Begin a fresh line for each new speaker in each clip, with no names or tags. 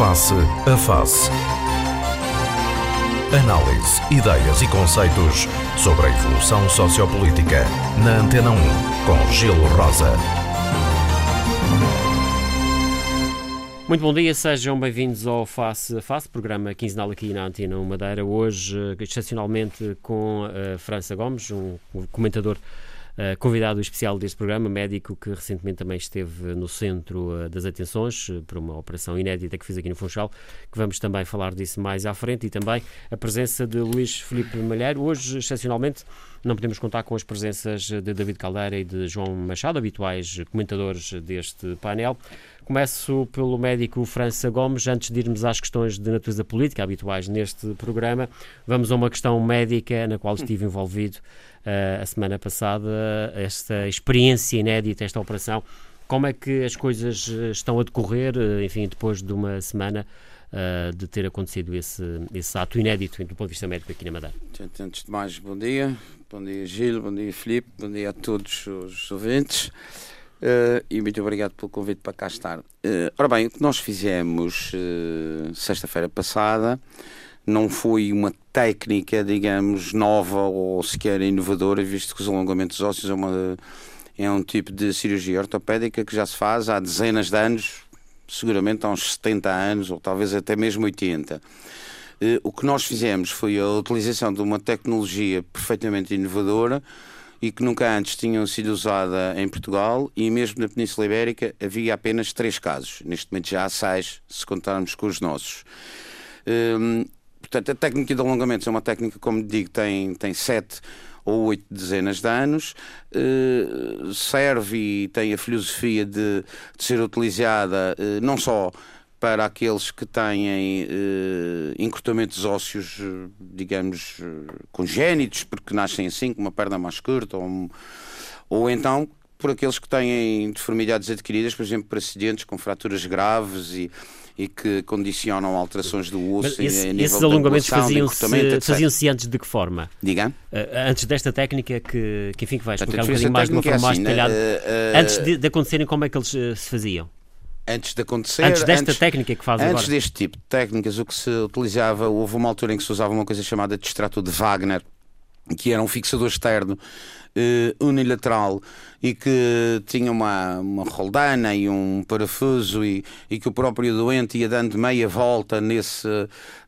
Face a Face. Análise, ideias e conceitos sobre a evolução sociopolítica. Na Antena 1, com Gelo Rosa.
Muito bom dia, sejam bem-vindos ao Face a Face, programa quinzenal aqui na Antena 1 Madeira. Hoje, excepcionalmente, com a França Gomes, um comentador Uh, convidado especial deste programa, médico que recentemente também esteve no centro uh, das atenções uh, por uma operação inédita que fiz aqui no Funchal, que vamos também falar disso mais à frente, e também a presença de Luís Felipe Malheiro. Hoje, excepcionalmente, não podemos contar com as presenças de David Caldeira e de João Machado, habituais comentadores deste painel. Começo pelo médico França Gomes. Antes de irmos às questões de natureza política habituais neste programa, vamos a uma questão médica na qual estive envolvido uh, a semana passada. Esta experiência inédita, esta operação. Como é que as coisas eh, estão a decorrer, eh, enfim, depois de uma semana uh, de ter acontecido esse, esse ato inédito do ponto de vista médico aqui na Madeira?
Antes de mais, bom dia. Bom dia, Gil. Bom dia, Filipe. Bom dia a todos os ouvintes. Uh, e muito obrigado pelo convite para cá estar. Uh, ora bem, o que nós fizemos uh, sexta-feira passada não foi uma técnica, digamos, nova ou sequer inovadora, visto que os alongamentos ósseos é, uma, é um tipo de cirurgia ortopédica que já se faz há dezenas de anos, seguramente há uns 70 anos ou talvez até mesmo 80. O que nós fizemos foi a utilização de uma tecnologia perfeitamente inovadora e que nunca antes tinham sido usada em Portugal e mesmo na Península Ibérica havia apenas três casos. Neste momento já há seis, se contarmos com os nossos. Hum, portanto, a técnica de alongamentos é uma técnica, como digo, tem, tem sete ou oito dezenas de anos, uh, serve e tem a filosofia de, de ser utilizada uh, não só para aqueles que têm eh, encurtamentos ósseos, digamos, congénitos, porque nascem assim, com uma perna mais curta, ou, ou então por aqueles que têm deformidades adquiridas, por exemplo, por acidentes com fraturas graves e, e que condicionam alterações do osso
esse,
a nível
Esses alongamentos faziam-se faziam de que forma?
Diga?
Uh, antes desta técnica que, que enfim, que vai explicar um bocadinho mais de uma forma é assim, mais detalhada, uh, uh, antes de, de acontecerem, como é que eles se faziam?
Antes de acontecer.
Antes desta antes, técnica que faz
antes
agora.
Antes deste tipo de técnicas, o que se utilizava, houve uma altura em que se usava uma coisa chamada de extrato de Wagner, que era um fixador externo uh, unilateral e que tinha uma, uma roldana e um parafuso e, e que o próprio doente ia dando meia volta nesse,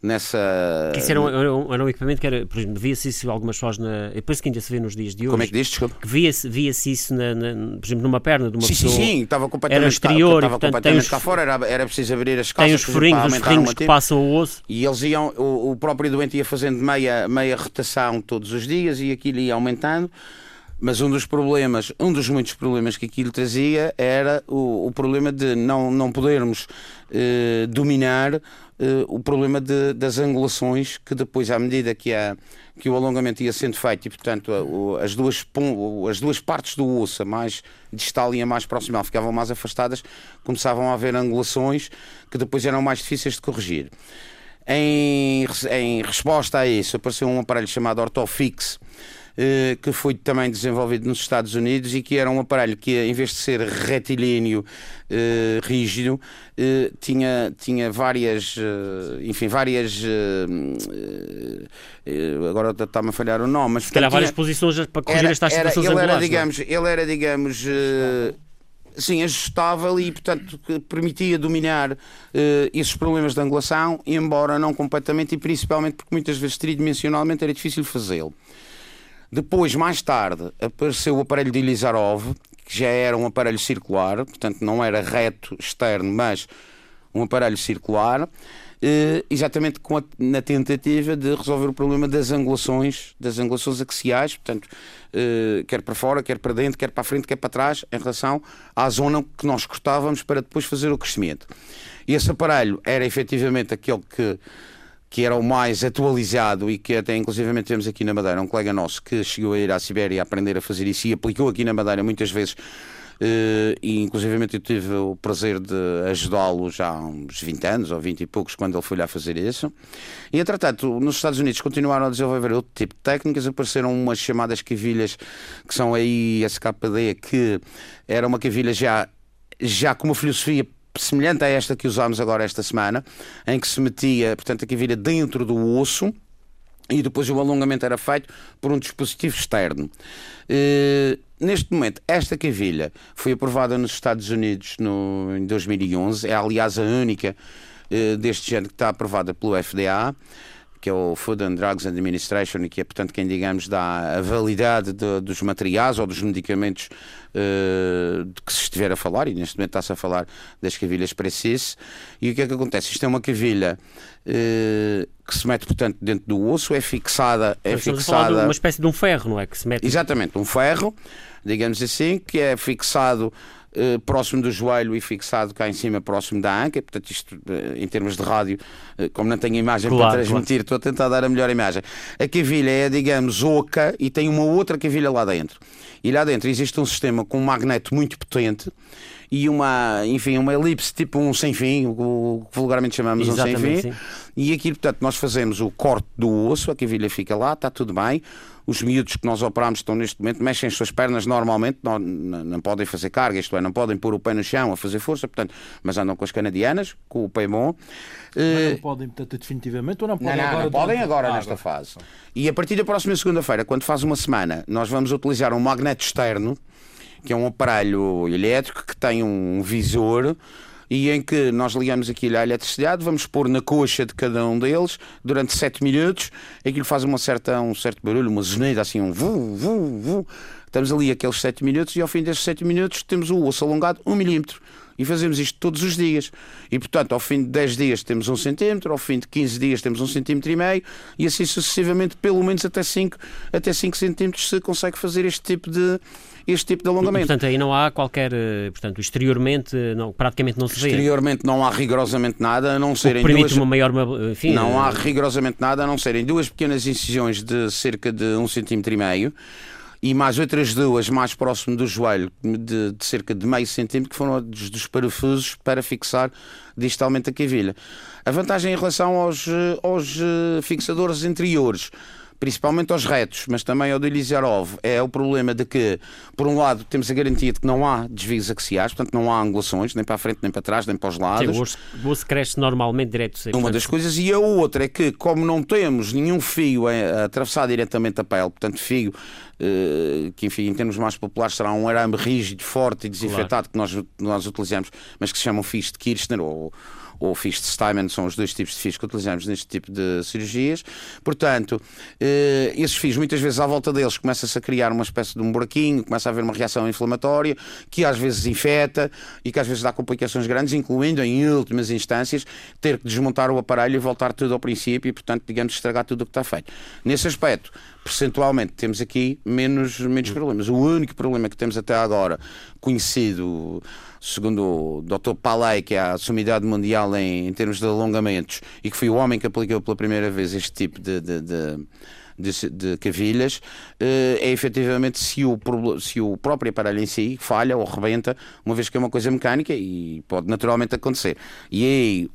nessa...
Que isso era um, era um, era um equipamento que era, por exemplo, via-se isso algumas pessoas na... É por isso que ainda se vê nos dias de hoje.
Como é que diz, desculpa?
Que via-se via isso, na, na, por exemplo, numa perna de uma
sim,
pessoa.
Sim, sim, estava completamente,
era exterior,
estava
portanto,
completamente
os,
cá fora, era, era preciso abrir as calças.
Tem os furinhos, os furinhos que passam o osso.
E eles iam, o, o próprio doente ia fazendo meia, meia rotação todos os dias e aquilo ia aumentando. Mas um dos problemas, um dos muitos problemas que aquilo trazia era o, o problema de não, não podermos eh, dominar eh, o problema de, das angulações, que depois, à medida que, há, que o alongamento ia sendo feito, e portanto a, as, duas, as duas partes do osso, a mais distal e a mais proximal, ficavam mais afastadas, começavam a haver angulações que depois eram mais difíceis de corrigir. Em, em resposta a isso, apareceu um aparelho chamado Orthofix, eh, que foi também desenvolvido nos Estados Unidos e que era um aparelho que, em vez de ser retilíneo, eh, rígido, eh, tinha, tinha várias, enfim, várias. agora está-me a falhar o nome, mas.
Se calhar várias posições para corrigir
era,
estas situações
ele
angulares.
Era, digamos, ele era, digamos. Sim, ajustável e, portanto, permitia dominar uh, esses problemas de angulação, embora não completamente e principalmente porque muitas vezes tridimensionalmente era difícil fazê-lo. Depois, mais tarde, apareceu o aparelho de Ilizarov, que já era um aparelho circular, portanto não era reto externo, mas um aparelho circular, eh, exatamente a, na tentativa de resolver o problema das angulações, das angulações axiais, portanto, eh, quer para fora, quer para dentro, quer para a frente, quer para trás, em relação à zona que nós cortávamos para depois fazer o crescimento. E esse aparelho era efetivamente aquele que que era o mais atualizado e que até inclusivamente temos aqui na Madeira um colega nosso que chegou a ir à Sibéria a aprender a fazer isso e aplicou aqui na Madeira muitas vezes Uh, e inclusivamente eu tive o prazer de ajudá-lo já há uns 20 anos ou 20 e poucos quando ele foi lá fazer isso. E entretanto, nos Estados Unidos continuaram a desenvolver outro tipo de técnicas, apareceram umas chamadas cavilhas que são aí SKD, que era uma cavilha já, já com uma filosofia semelhante a esta que usámos agora esta semana, em que se metia, portanto, a cavilha dentro do osso e depois o alongamento era feito por um dispositivo externo. Uh, neste momento, esta cavilha foi aprovada nos Estados Unidos no, em 2011, é aliás a única uh, deste género que está aprovada pelo FDA que é o Food and Drugs Administration, que é, portanto, quem, digamos, dá a validade de, dos materiais ou dos medicamentos uh, de que se estiver a falar, e neste momento está-se a falar das cavilhas Precis. E o que é que acontece? Isto é uma cavilha uh, que se mete, portanto, dentro do osso, é fixada. É fixada...
uma espécie de um ferro, não é? Que se mete...
Exatamente, um ferro, digamos assim, que é fixado eh, próximo do joelho e fixado cá em cima, próximo da anca. Portanto, isto uh, em termos de rádio, uh, como não tenho imagem claro, para transmitir, claro. estou a tentar dar a melhor imagem. A cavilha é, digamos, oca e tem uma outra cavilha lá dentro. E lá dentro existe um sistema com um magneto muito potente e uma, enfim, uma elipse tipo um sem fim, o que vulgarmente chamamos Exatamente, um sem fim. Sim. E aqui, portanto, nós fazemos o corte do osso, a cavilha fica lá, está tudo bem. Os miúdos que nós operamos estão neste momento, mexem as suas pernas normalmente, não, não, podem fazer carga, isto é, não podem pôr o pé no chão a fazer força, portanto, mas andam com as canadianas, com o pé bom.
Mas não eh, podem, portanto, definitivamente ou não podem
não,
agora?
Não, podem agora ah, nesta agora. fase. E a partir da próxima segunda-feira, quando faz uma semana, nós vamos utilizar um magneto externo, que é um aparelho elétrico que tem um visor e em que nós ligamos aquilo à eletricidade, vamos pôr na coxa de cada um deles durante 7 minutos, aquilo faz uma certa, um certo barulho, uma zoneda assim, um vu, vu, vu. Estamos ali aqueles 7 minutos e ao fim desses 7 minutos temos o osso alongado 1 um milímetro. E fazemos isto todos os dias. E, portanto, ao fim de 10 dias temos 1 um centímetro, ao fim de 15 dias temos 1 um centímetro e meio, e assim sucessivamente, pelo menos até 5, até 5 centímetros se consegue fazer este tipo de, este tipo de alongamento.
Portanto, aí não há qualquer. Eh, portanto, exteriormente, não, praticamente não se
vê. Exteriormente não há rigorosamente nada, a não serem
permite
duas.
uma maior. Enfim,
não há rigorosamente nada, a não serem duas pequenas incisões de cerca de um centímetro e meio e mais outras duas mais próximo do joelho, de, de cerca de meio centímetro, que foram dos, dos, parafusos para fixar distalmente a cavilha. A vantagem em relação aos, eh, aos eh, fixadores anteriores principalmente aos retos, mas também ao do Elizarov, é o problema de que, por um lado, temos a garantia de que não há desvios axiais, portanto não há angulações, nem para a frente, nem para trás, nem para os lados.
Sim, o osso cresce normalmente direto.
Uma das coisas, e a outra é que, como não temos nenhum fio a atravessar diretamente a pele, portanto, fio eh, que enfim, em termos mais populares será um arame rígido, forte e desinfetado claro. que nós, nós utilizamos, mas que se chamam fios de Kirchner ou ou fios de Steinman, são os dois tipos de fios que utilizamos neste tipo de cirurgias. Portanto, eh, esses fios, muitas vezes à volta deles, começa-se a criar uma espécie de um buraquinho, começa a haver uma reação inflamatória, que às vezes infeta e que às vezes dá complicações grandes, incluindo, em últimas instâncias, ter que desmontar o aparelho e voltar tudo ao princípio e, portanto, digamos, estragar tudo o que está feito. Nesse aspecto, percentualmente, temos aqui menos, menos problemas. O único problema que temos até agora, conhecido segundo o Dr. Palay, que é a sumidade mundial em, em, termos de alongamentos, e que foi o homem que aplicou pela primeira vez este tipo de, de, de de, de, cavilhas eh, é efetivamente se o, se o próprio aparelho em si falha ou rebenta, uma vez que é uma coisa mecânica e pode naturalmente acontecer. E aí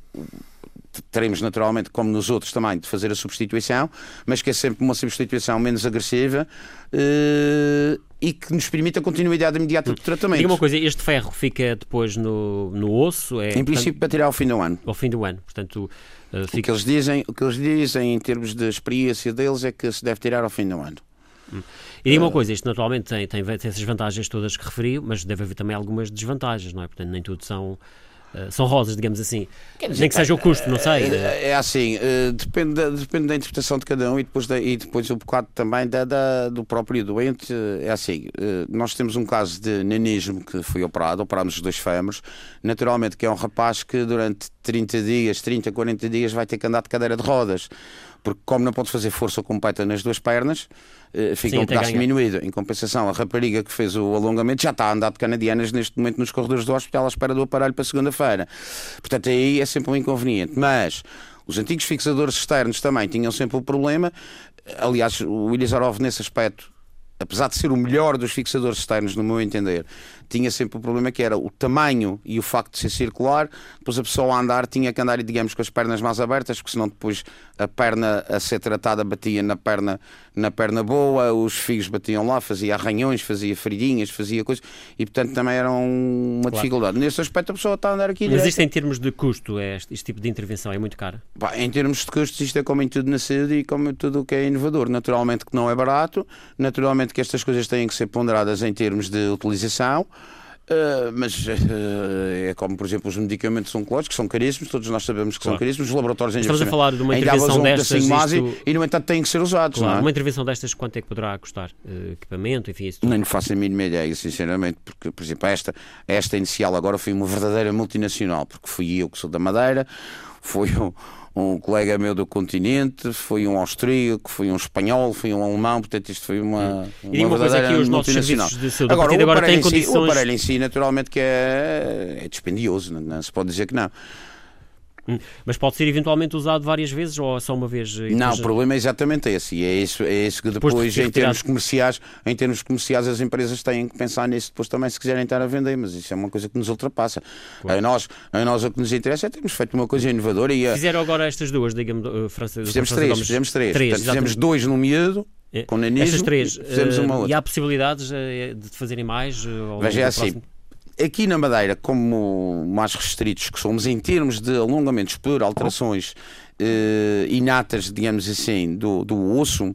teremos naturalmente, como nos outros também, de fazer a substituição, mas que é sempre uma substituição menos agressiva uh, e que nos permite a continuidade imediata do tratamento.
Diga uma coisa, este ferro fica depois no, no osso? É,
em princípio portanto, para tirar ao fim do ano.
Ao fim do ano, portanto...
Uh, fica... o, que eles dizem, o que eles dizem em termos de experiência deles é que se deve tirar ao fim do ano.
Hum. E diga uma coisa, isto naturalmente tem, tem, tem essas vantagens todas que referiu, mas deve haver também algumas desvantagens, não é? Portanto, nem tudo são são rosas, digamos assim. Dizer, Nem que seja o custo, não sei.
É, é assim, depende, da, depende da interpretação de cada um e depois, da, e depois um bocado também da, da do próprio doente. É assim, nós temos um caso de nanismo que foi operado, operámos os dois fémures, naturalmente que é um rapaz que durante 30 dias, 30, 40 dias vai ter que andar de cadeira de rodas porque como não pode fazer força completa nas duas pernas, eh, fica Sim, um pedaço diminuído. Em compensação, a rapariga que fez o alongamento já está a andar de canadianas neste momento nos corredores do hospital à espera do aparelho para segunda-feira. Portanto, aí é sempre um inconveniente. Mas os antigos fixadores externos também tinham sempre o problema. Aliás, o Ilizarov, nesse aspecto, apesar de ser o melhor dos fixadores externos, no meu entender, tinha sempre o problema que era o tamanho e o facto de ser circular, depois a pessoa a andar tinha que andar, digamos, com as pernas mais abertas, porque senão depois a perna a ser tratada batia na perna, na perna boa, os fios batiam lá, fazia arranhões, fazia feridinhas, fazia coisas, e portanto também era uma claro. dificuldade. Nesse aspecto a pessoa está a andar aqui.
Mas isto em termos de custo, é este, este tipo de intervenção é muito caro?
em termos de custos, isto é como em tudo na saúde e como em tudo o que é inovador. Naturalmente que não é barato, naturalmente que estas coisas têm que ser ponderadas em termos de utilização. Uh, mas uh, é como, por exemplo, os medicamentos oncológicos que são caríssimos, todos nós sabemos que claro. são caríssimos, os laboratórios
ainda Estamos a falar de uma intervenção destas
isto... e, no entanto, têm que ser usados. Claro,
é? Uma intervenção destas, quanto é que poderá custar? Uh, equipamento, enfim, isso
tudo? Nem faço a mínima ideia, sinceramente, porque, por exemplo, esta, esta inicial agora foi uma verdadeira multinacional, porque fui eu que sou da Madeira, foi um um colega meu do continente, foi um austríaco, foi um espanhol, foi um alemão, portanto isto foi uma,
uma, e uma verdadeira aqui, os multinacional. De saúde, agora, o,
agora
tem
condições... o aparelho em si, naturalmente, que é, é dispendioso, não, não se pode dizer que não.
Hum. Mas pode ser eventualmente usado várias vezes ou só uma vez?
Não, o problema é exatamente esse. E é isso, é isso que depois, depois de em termos comerciais, em termos comerciais, as empresas têm que pensar nisso depois também se quiserem estar a vender, mas isso é uma coisa que nos ultrapassa. Claro. A, nós, a nós o que nos interessa é termos feito uma coisa inovadora e a...
Fizeram agora estas duas, digamos, uh, França.
Fizemos três, Gomes. fizemos três. três Portanto, fizemos dois no miúdo. É. Com nanismo,
Estas três, fizemos uma outra. e há possibilidades de fazerem mais?
Veja, é assim, próximo? Aqui na Madeira, como mais restritos que somos em termos de alongamentos por alterações eh, inatas, digamos assim, do, do osso,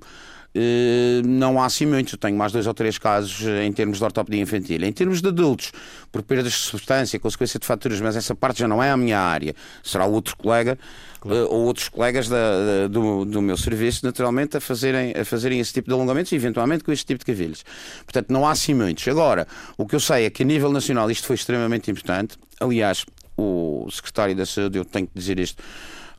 eh, não há assim muito. Tenho mais dois ou três casos em termos de ortopedia infantil. Em termos de adultos, por perdas de substância, consequência de faturas, mas essa parte já não é a minha área. Será outro colega claro. ou outros colegas da, da, do, do meu serviço, naturalmente, a fazerem, a fazerem esse tipo de alongamentos e, eventualmente, com este tipo de cavilhos. Portanto, não há assim muitos. Agora, o que eu sei é que, a nível nacional, isto foi extremamente importante. Aliás, o secretário da Saúde, eu tenho que dizer isto,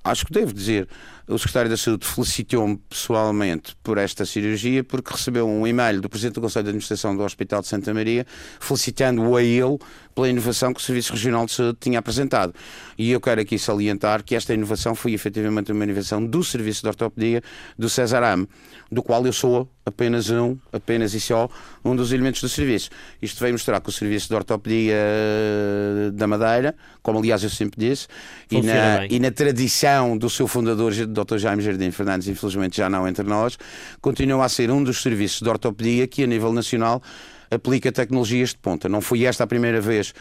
acho que devo dizer, o secretário da Saúde felicitou-me pessoalmente por esta cirurgia, porque recebeu um e-mail do Presidente do Conselho de Administração do Hospital de Santa Maria, felicitando-o a ele pela inovação que o Serviço Regional de Saúde tinha apresentado. E eu quero aqui salientar que esta inovação foi efetivamente uma inovação do Serviço de Ortopedia do César Am, do qual eu sou apenas um, apenas e só, um dos elementos do serviço. Isto veio mostrar que o Serviço de Ortopedia eh, da Madeira, como aliás eu sempre disse, e na, e na, tradição do seu fundador, Dr. Jaime Jardim Fernandes, infelizmente já não entre nós, continua a ser um dos serviços de ortopedia que a nível nacional aplica tecnologias de ponta. Não foi esta a primeira vez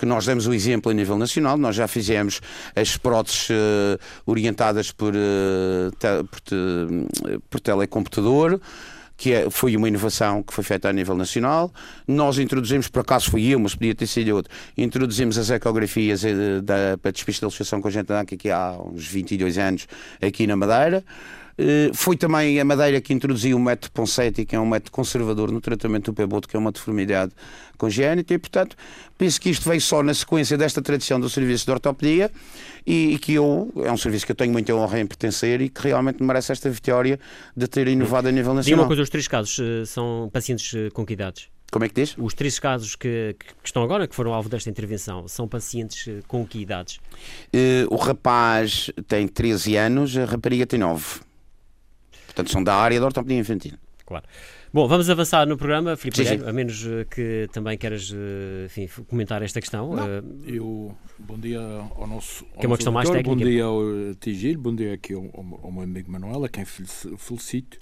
que nós demos o exemplo a nível nacional, nós já fizemos as próteses uh, orientadas por, uh, te, por, te, por telecomputador, que é, foi uma inovação que foi feita a nível nacional. Nós introduzimos, por acaso fui eu, mas podia ter sido outro, introduzimos as ecografias uh, da, para despista de ilustração congênita aqui há uns 22 anos aqui na Madeira. Eh, foi também a Madeira que introduziu o método Ponseti, que é um método conservador no tratamento do peboto, que é uma deformidade congénita, e portanto penso que isto veio só na sequência desta tradição do serviço de ortopedia e, e, que eu, é um serviço que eu tenho muita honra em pertencer e que realmente merece esta vitória de ter inovado a nível nacional.
Diga uma coisa, os três casos uh, são pacientes uh, com que idades?
Como é que diz?
Os três casos que, que, estão agora, que foram alvo desta intervenção, são pacientes com que idades?
Uh, o rapaz tem 13 anos, a rapariga tem 9. Portanto, são da área da ortopedia infantil.
Claro. Bom, vamos avançar no programa, Filipe, sim, sim. a menos eh, que também queiras eh, enfim, comentar esta questão.
Não, uh, eu, bom dia ao nosso.
Que é uma questão mais técnica.
Bom dia ao Tigil, bom dia aqui ao, ao, meu amigo Manuel, a quem felicito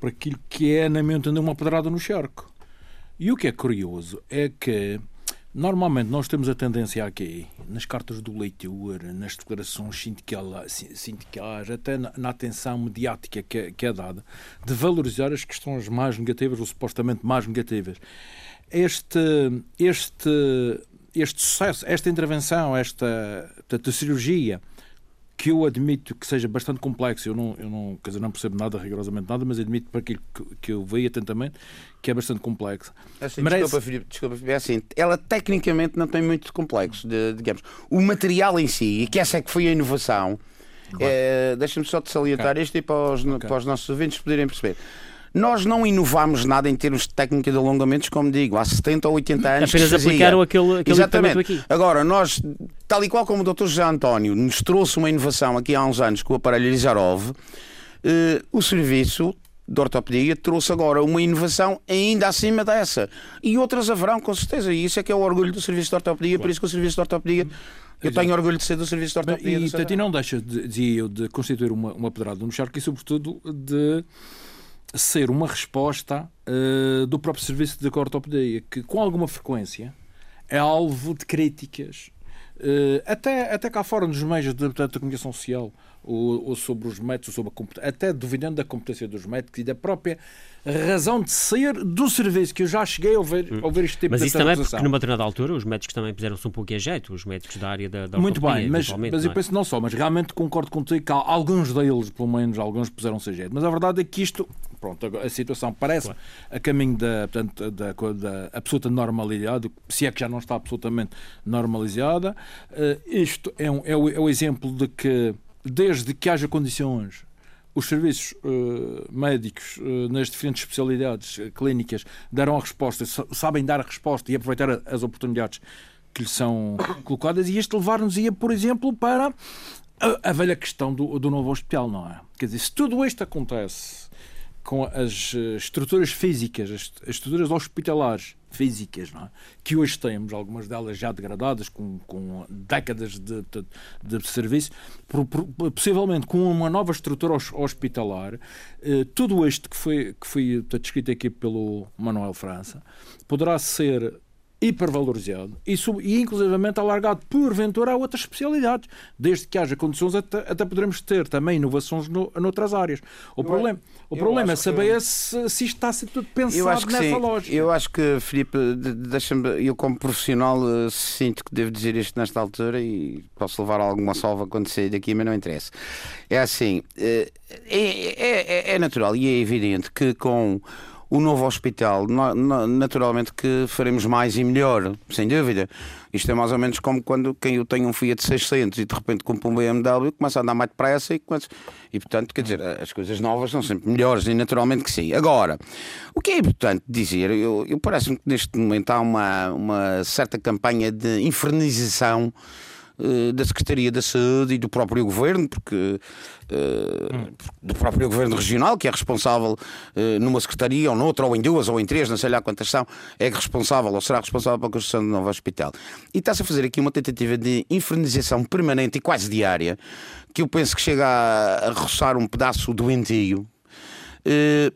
por aquilo que é, na minha entender, uma pedrada no charco. E o que é curioso é que Normalmente nós temos a tendência aqui, nas cartas do leitor, nas declarações sindicais, até na, atenção mediática que é, que é, dada, de valorizar as questões mais negativas ou supostamente mais negativas. Este, este, este sucesso, esta intervenção, esta, esta cirurgia, que eu admito que seja bastante complexo, eu não, eu não, quer dizer, não percebo nada, rigorosamente nada, mas admito para aquilo que, que eu vejo atentamente que é bastante complexo.
É assim, Merece... Desculpa, Filipe, desculpa, é assim, ela tecnicamente não tem muito complexo, de, digamos. O material em si, e que essa é que foi a inovação, claro. é, deixa-me só te salientar okay. isto e para os, okay. para os nossos ouvintes poderem perceber. Nós não inovámos nada em termos de técnica de alongamentos, como digo, há 70 ou 80 anos.
Apenas aplicaram aquele, aquele
Exatamente.
aqui.
Agora, nós, tal e qual como o Dr. José António nos trouxe uma inovação aqui há uns anos com o aparelho Elizarov, eh, o serviço de ortopedia trouxe agora uma inovação ainda acima dessa. E outras haverão, com certeza. E isso é que é o orgulho do serviço de ortopedia, por isso que o serviço de ortopedia. Eu tenho orgulho de ser do serviço de ortopedia.
E, portanto, e não deixa, de, dizia eu, de constituir uma, uma pedrada no charco e, sobretudo, de ser uma resposta uh, do próprio serviço de ortopedia, que com alguma frequência é alvo de críticas, uh, até, até cá fora nos meios de, de comunicação social, ou, ou, sobre os médicos, sobre a, até duvidando da competência dos médicos e da própria razão de ser do serviço, que eu já cheguei a ouvir, a ouvir este tipo
mas
de
Mas isso também porque numa determinada altura os médicos também puseram-se um pouco a jeito, os médicos da área da, da
Muito bem, mas, mas eu é? penso não só, mas realmente concordo contigo que alguns deles, pelo menos alguns, puseram-se a jeito. Mas a verdade é que isto, pronto, a situação parece claro. a caminho da, portanto, da, da, absoluta normalidade, se é que já não está absolutamente normalizada. Uh, isto é, um, é, o, é o exemplo de que desde que haja condições os serviços uh, médicos uh, nas diferentes especialidades uh, clínicas darão a resposta, sabem dar a resposta e aproveitar a, as oportunidades que lhe são colocadas, e este levar-nos-ia, por exemplo, para a, a, velha questão do, do novo hospital, não é? Quer dizer, se tudo isto acontece com as estruturas físicas, as, as estruturas hospitalares físicas, é? que hoje temos, algumas delas já degradadas, com, com décadas de, de, de serviço, possivelmente com uma nova estrutura hospitalar, eh, tudo isto que foi, que foi descrito aqui pelo Manuel França, poderá ser hipervalorizado e, sub, e inclusivamente alargado porventura a outras especialidades, desde que haja condições até, até poderemos ter também inovações no, noutras áreas. O eu problema, o problema é saber que... se, se isto está a ser tudo pensado nessa sim. lógica.
Eu acho que, Filipe, deixa-me, eu como profissional eh, sinto que devo dizer isto nesta altura e posso levar alguma salva quando sair daqui, mas não interessa. É assim, eh, é, é, é natural e é evidente que com o novo hospital, naturalmente que faremos mais e melhor, sem dúvida. Isto é mais ou menos como quando quem eu tenho um Fiat 600 e de repente compra um BMW começa a andar mais depressa e começa... E portanto, quer dizer, as coisas novas são sempre melhores e naturalmente que sim. Agora, o que é importante dizer, eu, eu parece-me que neste momento há uma, uma certa campanha de infernização eh, da Secretaria da Saúde e do próprio Governo, porque uh, do próprio Governo Regional, que é responsável uh, numa Secretaria, ou noutra, ou em duas, ou em três, não sei lá quantas são, é responsável ou será responsável pela construção do novo hospital. E está-se a fazer aqui uma tentativa de infernização permanente e quase diária, que eu penso que chega a, a roçar um pedaço doentio eh,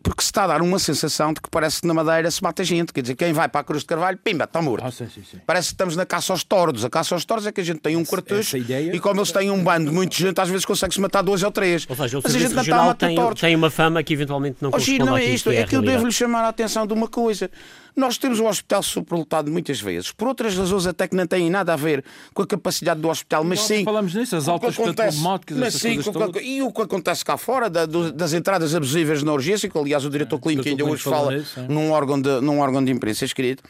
porque se está a dar uma sensação de que parece que na Madeira se mata gente. Quer dizer, quem vai para a Cruz de Carvalho, pimba, está morto.
Ah, sim, sim, sim.
Parece que estamos na caça aos tordos. A caça aos tordos é que a gente tem um quartucho e como eles têm um bando de muita gente, às vezes consegue-se matar dois ou três.
Ou seja, o Mas a gente não está tem, tem uma fama que eventualmente não
oh, não é isto, é, é que eu devo-lhe chamar a atenção de uma coisa. Nós temos o hospital superlotado muitas vezes, por outras razões até que não têm nada a ver com a capacidade do hospital, mas sim.
Falamos nisso, as altas problemáticas,
mas sim, com, E o que acontece cá fora, da, das entradas abusivas na urgência, que aliás o diretor é, clínico ainda hoje fala nisso, é. num, órgão de, num órgão de imprensa escrito.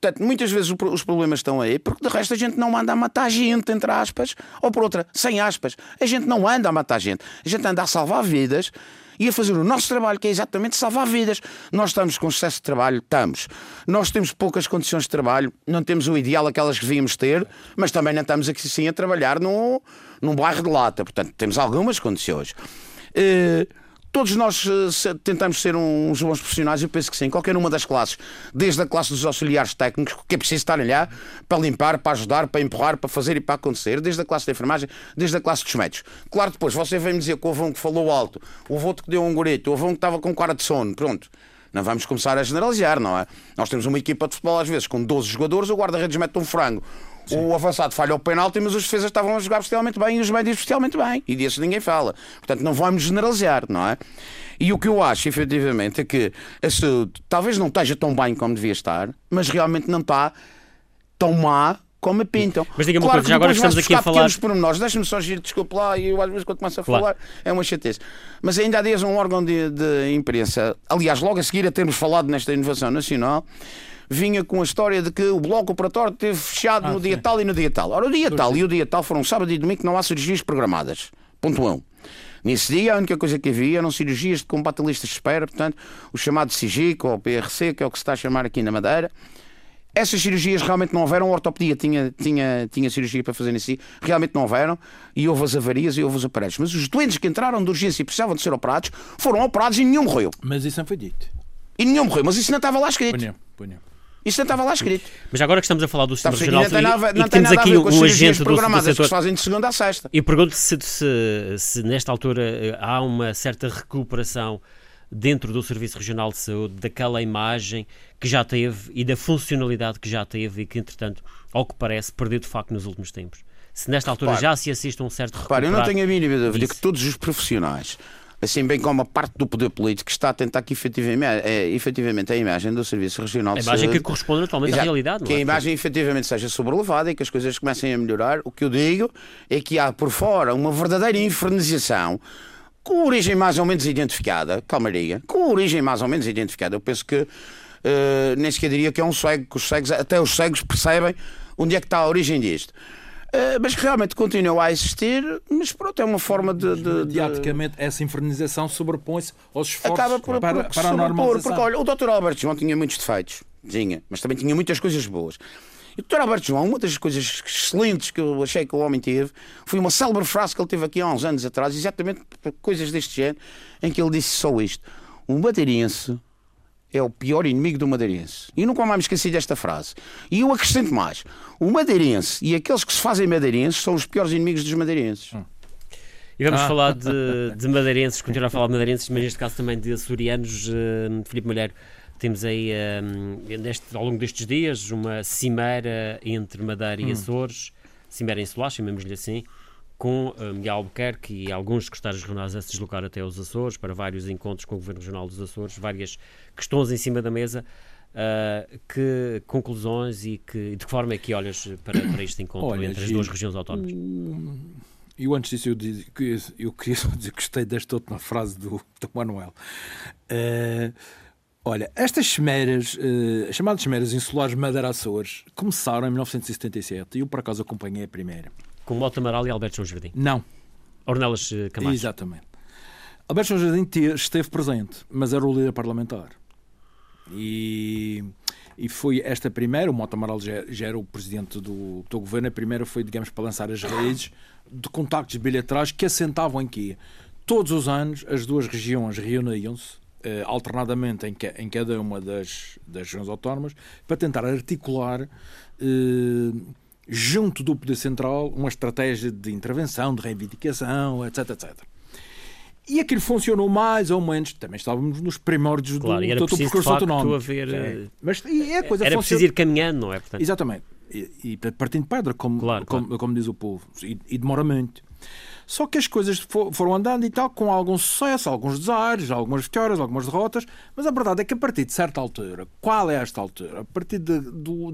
Portanto, muitas vezes os problemas estão aí, porque de resto a gente não anda a matar gente, entre aspas, ou por outra, sem aspas. A gente não anda a matar gente, a gente anda a salvar vidas e a fazer o nosso trabalho, que é exatamente salvar vidas. Nós estamos com excesso de trabalho? Estamos. Nós temos poucas condições de trabalho, não temos o ideal, aquelas que devíamos ter, mas também não estamos aqui sim a trabalhar num, num bairro de lata. Portanto, temos algumas condições. Uh, Todos nós uh, tentamos ser uns bons profissionais, eu penso que sim, qualquer uma das classes, desde a classe dos auxiliares técnicos, que é preciso estar lá para limpar, para ajudar, para empurrar, para fazer e para acontecer, desde a classe da enfermagem, desde a classe dos médicos. Claro, depois você vem-me dizer que houve um que falou alto, houve outro que deu um gorito, houve um que estava com cara de sono, pronto. Não vamos começar a generalizar, não é? Nós temos uma equipa de futebol, às vezes, com 12 jogadores, o guarda-redes mete um frango. Sim. O avançado falha o penalti, mas os defesas estavam a jogar especialmente bem e os médios especialmente bem. E disso ninguém fala. Portanto, não vamos generalizar, não é? E o que eu acho, efetivamente, é que a saúde talvez não esteja tão bem como devia estar, mas realmente não está tão má como a pintam.
Mas diga-me claro uma coisa, já agora estamos aqui a falar.
pormenores, deixa-me só giro, desculpe lá, e eu às vezes quando começo a claro. falar é uma chatez. Mas ainda há dias um órgão de, de imprensa, aliás, logo a seguir a termos falado nesta inovação nacional, vinha com a história de que o bloco operatório teve fechado ah, no sim. dia tal e no dia tal. Ora, o dia tal sim. e o dia tal foram sábado e domingo que não há cirurgias programadas. Ponto 1. Um. Nesse dia, a única coisa que havia eram cirurgias de combate a listas de espera, portanto, o chamado SIGIC ou PRC, que é o que se está a chamar aqui na Madeira. Essas cirurgias realmente não houveram, a ortopedia tinha, tinha, tinha cirurgia para fazer em si, realmente não houveram, e houve as avarias e houve os aparelhos. Mas os doentes que entraram de urgência e precisavam de ser operados, foram operados e nenhum morreu.
Mas isso não foi dito.
E nenhum morreu, mas isso não estava lá escrito.
Ponham, ponham.
Isso não estava lá escrito.
Mas agora que estamos a falar do sistema regional
não tem nada, não
que
tem
temos
nada
aqui um agente do, do
programadas que se
setor.
fazem de segunda a sexta.
E pergunto se, se, se nesta altura eh, há uma certa recuperação dentro do Serviço Regional de Saúde daquela imagem que já teve e da funcionalidade que já teve e que, entretanto, ao que parece, perdeu de facto nos últimos tempos. Se nesta altura
Repare.
já se assiste a um certo
Repara, eu não tenho a mínima dúvida que todos os profissionais, assim bem como a parte do poder político, que está a tentar que efetivamente, é, efetivamente a imagem do Serviço Regional
A
de
imagem que corresponde atualmente à
Exato.
realidade, não
Que
é?
a imagem efetivamente seja sobrelevada e que as coisas comecem a melhorar. O que eu digo é que há por fora uma verdadeira infernização com origem mais ou menos identificada, calmaria, com origem mais ou menos identificada. Eu penso que eh, nem sequer diria que é um cego, que os cegos, até os cegos percebem onde é que está a origem disto. Eh, mas que realmente continua a existir, mas pronto, é uma forma de. de- de-
Mediaticamente, essa infernização sobrepõe-se aos esforços
acaba por,
para,
por
para a normalização.
Porque, olha, o Dr. Albert João tinha muitos defeitos, tinha, mas também tinha muitas coisas boas. E o Dr. Albert João, uma das coisas excelentes que eu achei que o homem teve, foi uma célebre frase que ele teve aqui há uns anos atrás, exatamente por coisas deste género, em que ele disse só isto: O madeirense é o pior inimigo do madeirense. E nunca mais me esqueci desta frase. E eu acrescento mais: o madeirense e aqueles que se fazem madeirenses são os piores inimigos dos madeirenses.
E vamos
Ah.
falar de, de madeirenses, continuar a falar de madeirenses, mas neste caso também de açorianos. Uh, Filipe Malheiro, temos aí, eh, neste- ao longo destes dias, uma cimeira entre Madeira
Hum.
e Açores, cimeira em Solar, chamemos-lhe assim, com uh, Miguel Albuquerque e alguns secretários regionais a se deslocar até os Açores para vários encontros com o Governo Regional dos Açores, várias questões em cima da mesa. Uh, que conclusões e que, de que forma é que olhas para, para este encontro
Olha,
entre as duas regiões autónomas?
Eu antes disso eu, diz- eu queria só dizer que gostei desta última frase do, do Manuel. Eh, olha, estas cimeras, eh, as chamadas cimeras insulares Madeira Açores, começaram em 1977 e eu por acaso acompanhei a primeira.
Com Mota Amaral e Alberto João Jardim.
Não,
Ornelas Camacho.
exatamente. Alberto João Jardim te- esteve presente, mas era o líder parlamentar. E, e foi esta primeira, o Mota Amaral já, já era o presidente do, do governo, a primeira foi, digamos, para lançar as redes de contactos bilaterais que assentavam em que todos os anos as duas regiões reuniam-se eh, alternadamente em, ca- em cada uma das, das regiões autónomas para tentar articular eh, junto do Poder Central uma estratégia de intervenção, de reivindicação, etc, etc. E aquilo funcionou mais ou menos. Também estávamos nos primórdios
Claro,
do,
era
do, do percurso autonómico.
haver,
É.
eh,
Mas e é a coisa
Era
funciona-
preciso ir caminhando, não é? Portanto,
Exatamente. E, e partindo de pedra, como,
Claro,
como, como diz o povo. E, e demora muito. Só que as coisas fo- foram andando e tal, com algum sucesso, alguns desaires, algumas vitórias, algumas derrotas, mas a verdade é que a partir de certa altura, qual é esta altura? A partir de,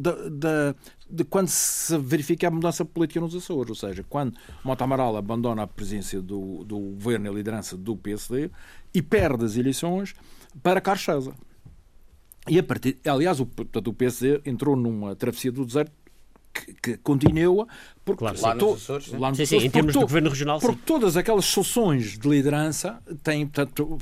da- da- de quando se verifica a mudança política nos Açores, ou seja, quando Mota Amaral abandona a presidência do, do governo e a liderança do PSD e perde as eleições para César. E a partir, aliás, o, portanto, o PSD entrou numa travessia do deserto que, que continua porque
Claro,
Lá
to-
nos Açores,
lá nos
Sim, sim,
Açores,
em termos do governo regional, sim.
porque todas aquelas soluções de liderança têm, portanto,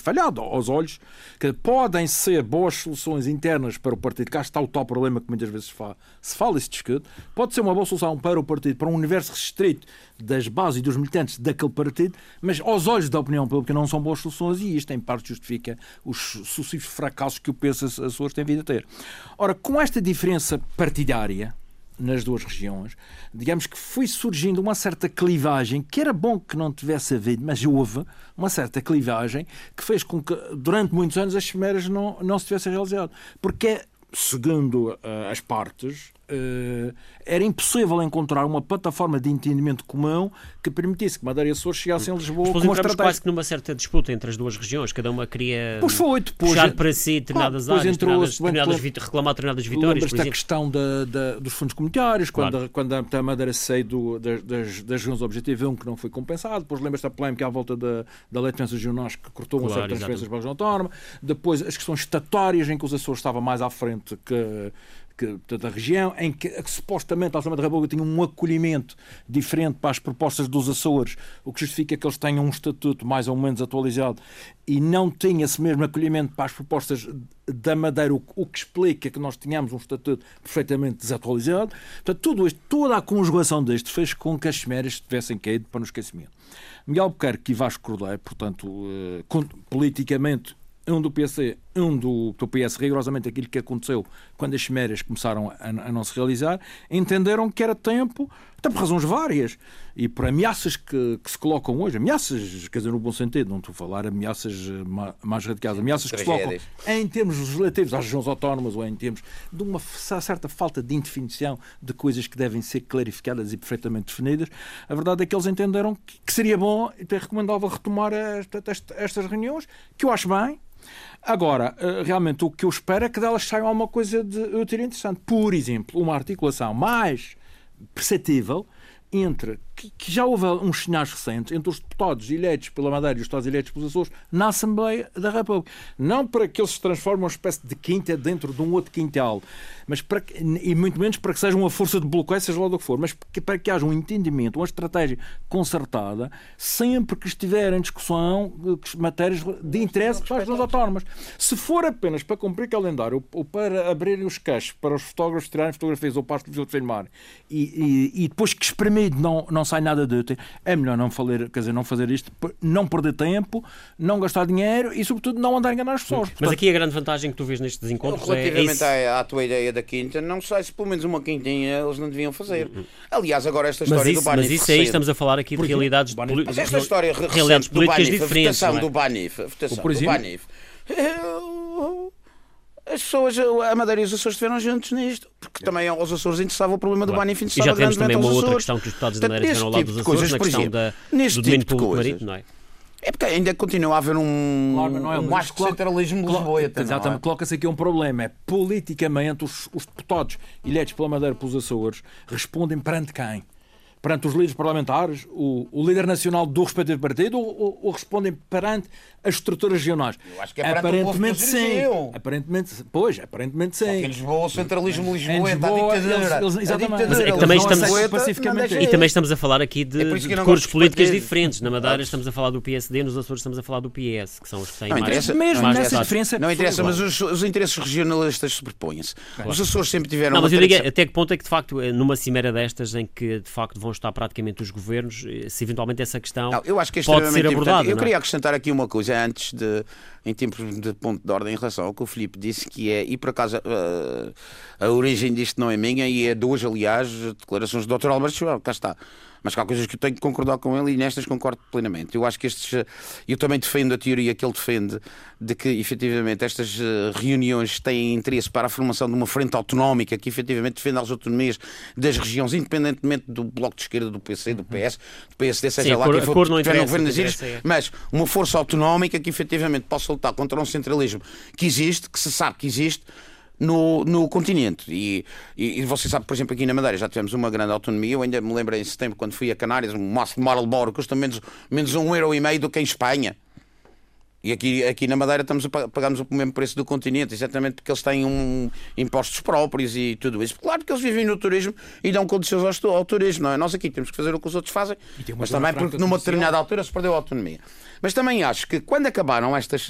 falhado aos olhos, que podem ser boas soluções internas para o partido. Cá está o tal problema que muitas vezes se fala, se fala e se discute. Pode ser uma boa solução para o partido, para um universo restrito das bases e dos militantes daquele partido, mas aos olhos da opinião pública não são boas soluções e isto, em parte, justifica os sucessivos fracassos que o PS Açores tem vindo a ter. Ora, com esta diferença partidária, nas duas regiões, digamos que foi surgindo uma certa clivagem, que era bom que não tivesse havido, mas houve uma certa clivagem que fez com que durante muitos anos as cimeras não, não se tivessem realizado. Porque, segundo eh, as partes, era impossível encontrar uma plataforma de entendimento comum que permitisse que Madeira e Açores chegassem a Lisboa
Depois
com uma estratégia.
quase que numa certa disputa entre as duas regiões, cada uma queria
Pois foi, depois-
puxar para si determinadas
Claro,
áreas, determinadas, determinadas reclamar determinadas vitórias, por exemplo.
questão da- da- dos fundos comunitários, quando,
Claro.
a, quando a, a Madeira saiu do, das, das, regiões Objetivo 1 que não foi compensado, depois lembras-te da polémica à volta da, da lei de transferências regionais que cortou uma
Claro,
série de transferências para a região autónoma, depois as questões estatórias em que os Açores estava mais à frente que, que, portanto, a região em que, que supostamente a Assembleia da República tinha um acolhimento diferente para as propostas dos Açores, o que justifica que eles tenham um estatuto mais ou menos atualizado e não tinha esse mesmo acolhimento para as propostas da Madeira, o, o que explica que nós tínhamos um estatuto perfeitamente desatualizado. Portanto, tudo isto, toda a conjugação destes fez com que as Cimeras tivessem caído para o esquecimento. Miguel Buquerque e Vasco Cordeiro, portanto, eh, politicamente um do PC, um do, do PS, rigorosamente aquilo que aconteceu quando as chimeras começaram a, a, não se realizar, entenderam que era tempo, até por razões várias, e por ameaças que, que se colocam hoje, ameaças, quer dizer, no bom sentido, não estou a falar ameaças eh, mais radicais, ameaças que se colocam em termos legislativos às regiões autónomas ou em termos de uma certa falta de indefinição de coisas que devem ser clarificadas e perfeitamente definidas. A verdade é que eles entenderam que, seria bom e até recomendável retomar esta, esta, estas reuniões, que eu acho bem, Agora, eh, realmente o que eu espero é que delas saia alguma coisa de útil interessante. Por exemplo, uma articulação mais perceptível entre que, que, já houve uns sinais recentes entre os deputados eleitos pela Madeira e os deputados eleitos pelos Açores na Assembleia da República. Não para que eles se transformem uma espécie de quinta dentro de um outro quintal, mas para que, e muito menos para que sejam uma força de bloqueio, seja lá do que for, mas que, para que haja um entendimento, uma estratégia concertada, sempre que estiver em discussão eh, matérias de interesse para as regiões autónomas. Se for apenas para cumprir calendário ou para abrirem os caixos para os fotógrafos tirarem fotografias ou para os filmar e, e, e depois que espremido não, não sai nada de útil, é melhor não, fazer, quer dizer, não fazer isto, não perder tempo, não gastar dinheiro e, sobretudo, não andar a enganar as pessoas.
Mas aqui a grande vantagem que tu vês nestes encontros
é Relativamente é à, à tua ideia da quinta, não sei se pelo menos uma quintinha eles não deviam fazer. Aliás, agora esta história isso, do Banif.
Mas isso aí estamos a falar aqui de realidades,
mas esta história realidades políticas Banif, diferentes. A votação é? do Banif, a votação
por exemplo,
do Banif. As pessoas, a Madeira e os Açores estiveram juntos nisto, porque também aos Açores interessava o problema do Banif
E já temos também uma outra questão que os deputados da Madeira estiveram ao lado dos Açores, coisas, na questão exemplo, da, do domínio tipo público marítimo, não é?
É porque ainda continua a haver um, claro, não é, um mais centralismo de Lisboa.
Exatamente, é? coloca-se aqui um problema. É politicamente os, os deputados eleitos pela Madeira pelos Açores respondem perante quem? perante os líderes parlamentares, o, o líder nacional do respectivo partido, ou, ou, ou, respondem perante as estruturas regionais?
Eu acho que é aparentemente sim.
Aparentemente, pois, aparentemente sim. Porque
em Lisboa, o centralismo lisboeta, a ditadura. Eles,
exatamente. É que também estamos, pacificamente. E também estamos a falar aqui de, é de cores políticas diferentes. Na Madeira estamos a falar do PSD, nos Açores estamos a falar do PS, que são os que têm
não
mais.
Interessa,
mesmo
mais nessa diferença. Não interessa, mas os, os interesses regionalistas sobrepõem-se. Claro. Os Açores sempre tiveram.
Não, mas eu digo até que ponto é que de facto, numa cimeira destas em que de facto vão estar praticamente os governos, eh, se eventualmente essa questão não, eu acho que é pode ser abordada.
Eu
é?
queria acrescentar aqui uma coisa antes de, em tempos de ponto de ordem em relação ao que o Filipe disse, que é, e por acaso a, a origem disto não é minha, e é duas, aliás, declarações do Dr. Albert Schwab, cá está. Mas há coisas que eu tenho que concordar com ele e nestas concordo plenamente. Eu acho que estes. Eu também defendo a teoria que ele defende de que, efetivamente, estas eh, reuniões têm interesse para a formação de uma frente autonómica que, efetivamente, defenda as autonomias das regiões, independentemente do Bloco de Esquerda, do PC, do PS, do PSD, seja Sim, lá quem for, que tiver no governo das ilhas, é. mas uma força autonómica que, efetivamente, possa lutar contra um centralismo que existe, que se sabe que existe no, no continente. E, e, e, você sabe, por exemplo, aqui na Madeira já tivemos uma grande autonomia. Eu ainda me lembro em setembro, quando fui a Canárias, um maço de Marlboro custa menos, menos um euro e meio do que em Espanha. E aqui, aqui na Madeira estamos a pagamos o mesmo preço do continente, exatamente porque eles têm um, impostos próprios e tudo isso. Claro que eles vivem no turismo e dão condições ao, ao turismo, não é? Nós aqui temos que fazer o que os outros fazem, mas também porque numa determinada altura se perdeu a autonomia. Mas também acho que quando acabaram estas,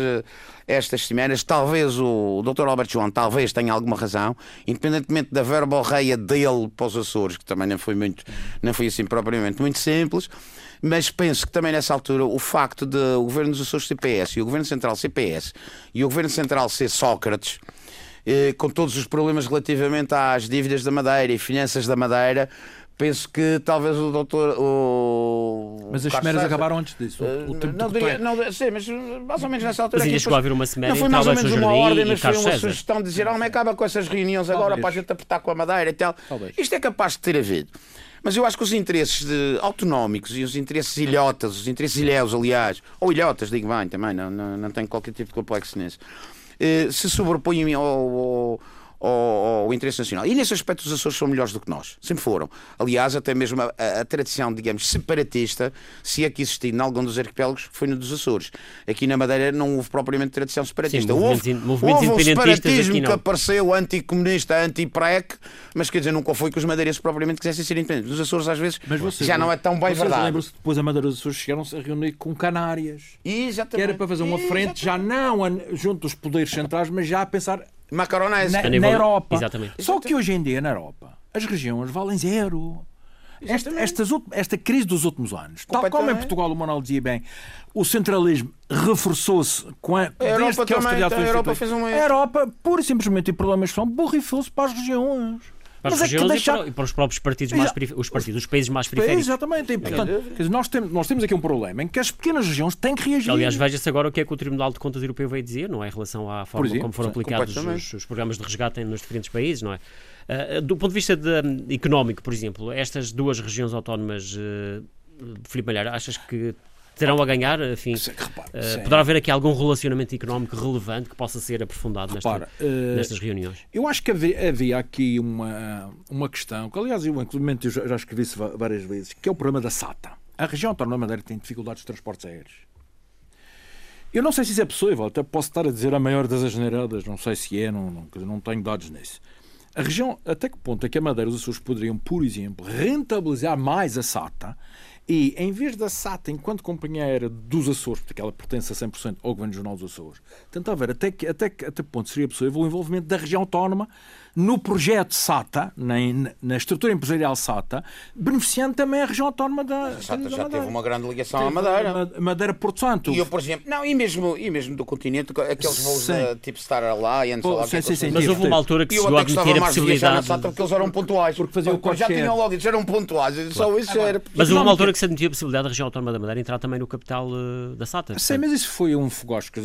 estas semanas, talvez o Dr. Albert João talvez tenha alguma razão, independentemente da verborreia dele para os Açores, que também não foi muito, não foi assim propriamente muito simples, mas penso que também nessa altura o facto de o governo dos Açores CPS e o governo central CPS e o governo central ser Sócrates, eh, com todos os problemas relativamente às dívidas da Madeira e finanças da Madeira, penso que talvez o doutor. O...
Mas as cimeras acabaram antes disso. O,
o tempo não, diria, não, sim, mas mais ou menos nessa altura.
Mas ainda chegou a haver uma cimeira
Não foi mais ou menos uma ordem, mas foi uma sugestão de dizer: homem, acaba com essas reuniões agora para a gente apertar com a madeira e tal. Talvez. Isto é capaz de ter havido. Mas eu acho que os interesses de, autonómicos e os interesses ilhotas, os interesses ilhéus, aliás, ou ilhotas, digo bem também, não, não, não tenho qualquer tipo de complexo nisso, eh, se sobrepõem ao, ao ao, ao, interesse nacional. E nesse aspecto os Açores são melhores do que nós, sempre foram. Aliás, até mesmo a, a, a tradição, digamos, separatista, se é que existiu em algum dos arquipélagos, foi no dos Açores. Aqui na Madeira não houve propriamente tradição separatista.
Sim,
houve,
movimentos
houve um separatismo que apareceu anticomunista, anti-PREC, mas quer dizer, nunca foi que os madeirenses propriamente quisessem ser independentes. Nos Açores, às vezes, você, já não é tão bem verdade.
lembram-se depois a Madeira dos Açores chegaram-se a reunir com Canárias.
Exatamente.
Que era para fazer uma frente, já não junto dos poderes centrais, mas já a pensar
Macaronese.
Na, na Europa. Exatamente. Só que hoje em dia, na Europa, as regiões valem zero. Esta, estas, esta crise dos últimos anos, tal como em Portugal o Manuel dizia bem, o centralismo reforçou-se com a,
a Europa que a austeridade foi a Europa fez um
A Europa, pura e simplesmente, e problemas que são, borrifou-se para as regiões
para as Mas regiões é deixar... e, para, e, para, os próprios partidos mais os partidos, os países mais periféricos.
Exatamente. E, portanto, dizer, nós, temos, nós temos aqui um problema em que as pequenas regiões têm que reagir.
Aliás, veja-se agora o que é que o Tribunal de Contas Europeu veio dizer, não é? Em relação à forma exemplo, como foram aplicados os, os, programas de resgate nos diferentes países, não é? Uh, do ponto de vista de, um, económico, por exemplo, estas duas regiões autónomas, uh, Filipe Malhar, achas que terão a ganhar, enfim, repara, uh, poderá haver aqui algum relacionamento económico relevante que possa ser aprofundado nesta, uh, nestas reuniões?
Eu acho que havia, havia, aqui uma, uma questão, que aliás eu inclusive já, já escrevi isso várias vezes, que é o problema da SATA. A região autónoma Madeira tem dificuldades de transportes aéreos. Eu não sei se isso é possível, até posso estar a dizer a maior das asneiradas, não sei se é, não, não, não tenho dados nisso. A região, até que ponto é que a Madeira e os Açores poderiam, por exemplo, rentabilizar mais a SATA e, em vez da SATA, enquanto companheira dos Açores, porque ela pertence a 100% ao Governo Regional dos Açores, tentar ver até que, até que até que ponto seria possível o envolvimento da região autónoma no projeto SATA, na, na estrutura empresarial SATA, beneficiando também a região autónoma da.
A SATA já teve uma grande ligação teve à Madeira.
Madeira Porto Santo.
E eu, por exemplo, não, e mesmo, e mesmo do continente, aqueles voos da, tipo Star Alliance, Pô, lá,
sim, sim, sim, mas houve uma altura que se chegou a admitir a possibilidade. Na
SATA porque eles eram pontuais.
Porque faziam
o Já tinham logo dito, eram pontuais. Só isso era.
Mas houve uma altura que se admitiu a possibilidade da região autónoma da Madeira entrar também no capital uh, da SATA.
Sim, mas isso foi um fogosco.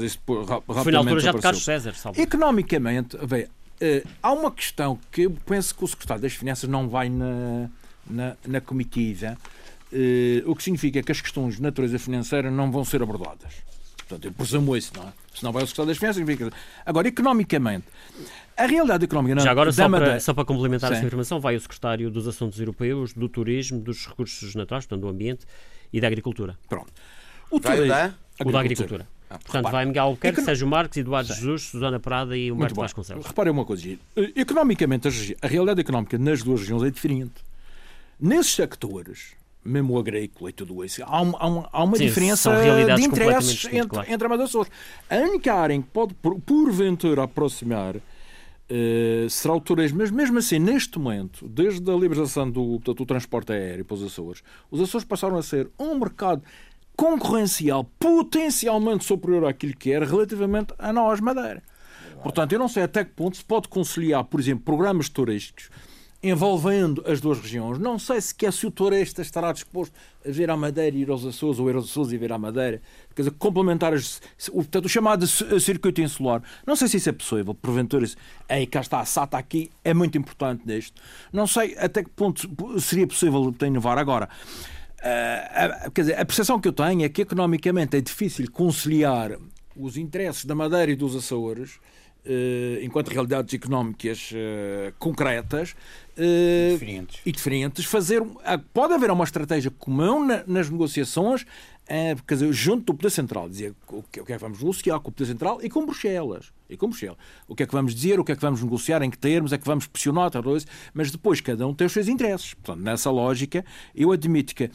Foi na altura já de Carlos César. Salve.
Economicamente, bem, Uh, há uma questão que eu penso que o secretário das Finanças não vai na, na, na comitiva, uh, o que significa que as questões de natureza financeira não vão ser abordadas. Portanto, eu presumo isso, não é? Se não vai o secretário das Finanças, significa. Agora, economicamente, a realidade económica não
Já agora, só para, só para complementar Sim. essa informação, vai o secretário dos Assuntos Europeus, do Turismo, dos Recursos Naturais, portanto, do Ambiente e da Agricultura.
Pronto.
O, turismo, da?
o da Agricultura. Ah, Portanto, repare, vai Miguel Albuquerque, Sérgio Marques, Eduardo Jesus, Susana Prada e Humberto Vasconcelos.
Reparem uma coisa, economicamente, a realidade económica nas duas regiões é diferente. Nesses sectores, mesmo o agrícola e tudo isso, há, uma, há uma, há uma Sim, diferença de interesses entre, claro. entre ambas as pessoas. A única área em que pode, porventura, aproximar Uh, será o turismo, mas mesmo assim, neste momento, desde a liberalização do, do transporte aéreo para os Açores, os Açores passaram a ser um mercado concorrencial potencialmente superior àquilo que era relativamente a nós, Madeira. Portanto, eu não sei até que ponto se pode conciliar, por exemplo, programas turísticos envolvendo as duas regiões. Não sei sequer se o turista estará disposto a vir à Madeira e ir aos Açores, ou ir aos Açores e vir à Madeira. Quer dizer, complementar as, o, portanto, o chamado circuito insular. Não sei se isso é possível. Porventura, aí cá está a SATA aqui, é muito importante neste. Não sei até que ponto seria possível inovar agora. Uh, quer dizer, a percepção que eu tenho é que economicamente é difícil conciliar os interesses da Madeira e dos Açores uh, enquanto realidades económicas uh, concretas
diferentes.
e diferentes. Fazer, pode haver uma estratégia comum na, nas negociações é, quer dizer, junto do Poder Central, dizer o que, é que vamos negociar com o Poder Central e com Bruxelas. E com Bruxelas. O que é que vamos dizer, o que é que vamos negociar, em que termos, é que vamos pressionar, mas depois cada um tem os seus interesses. Portanto, nessa lógica, eu admito que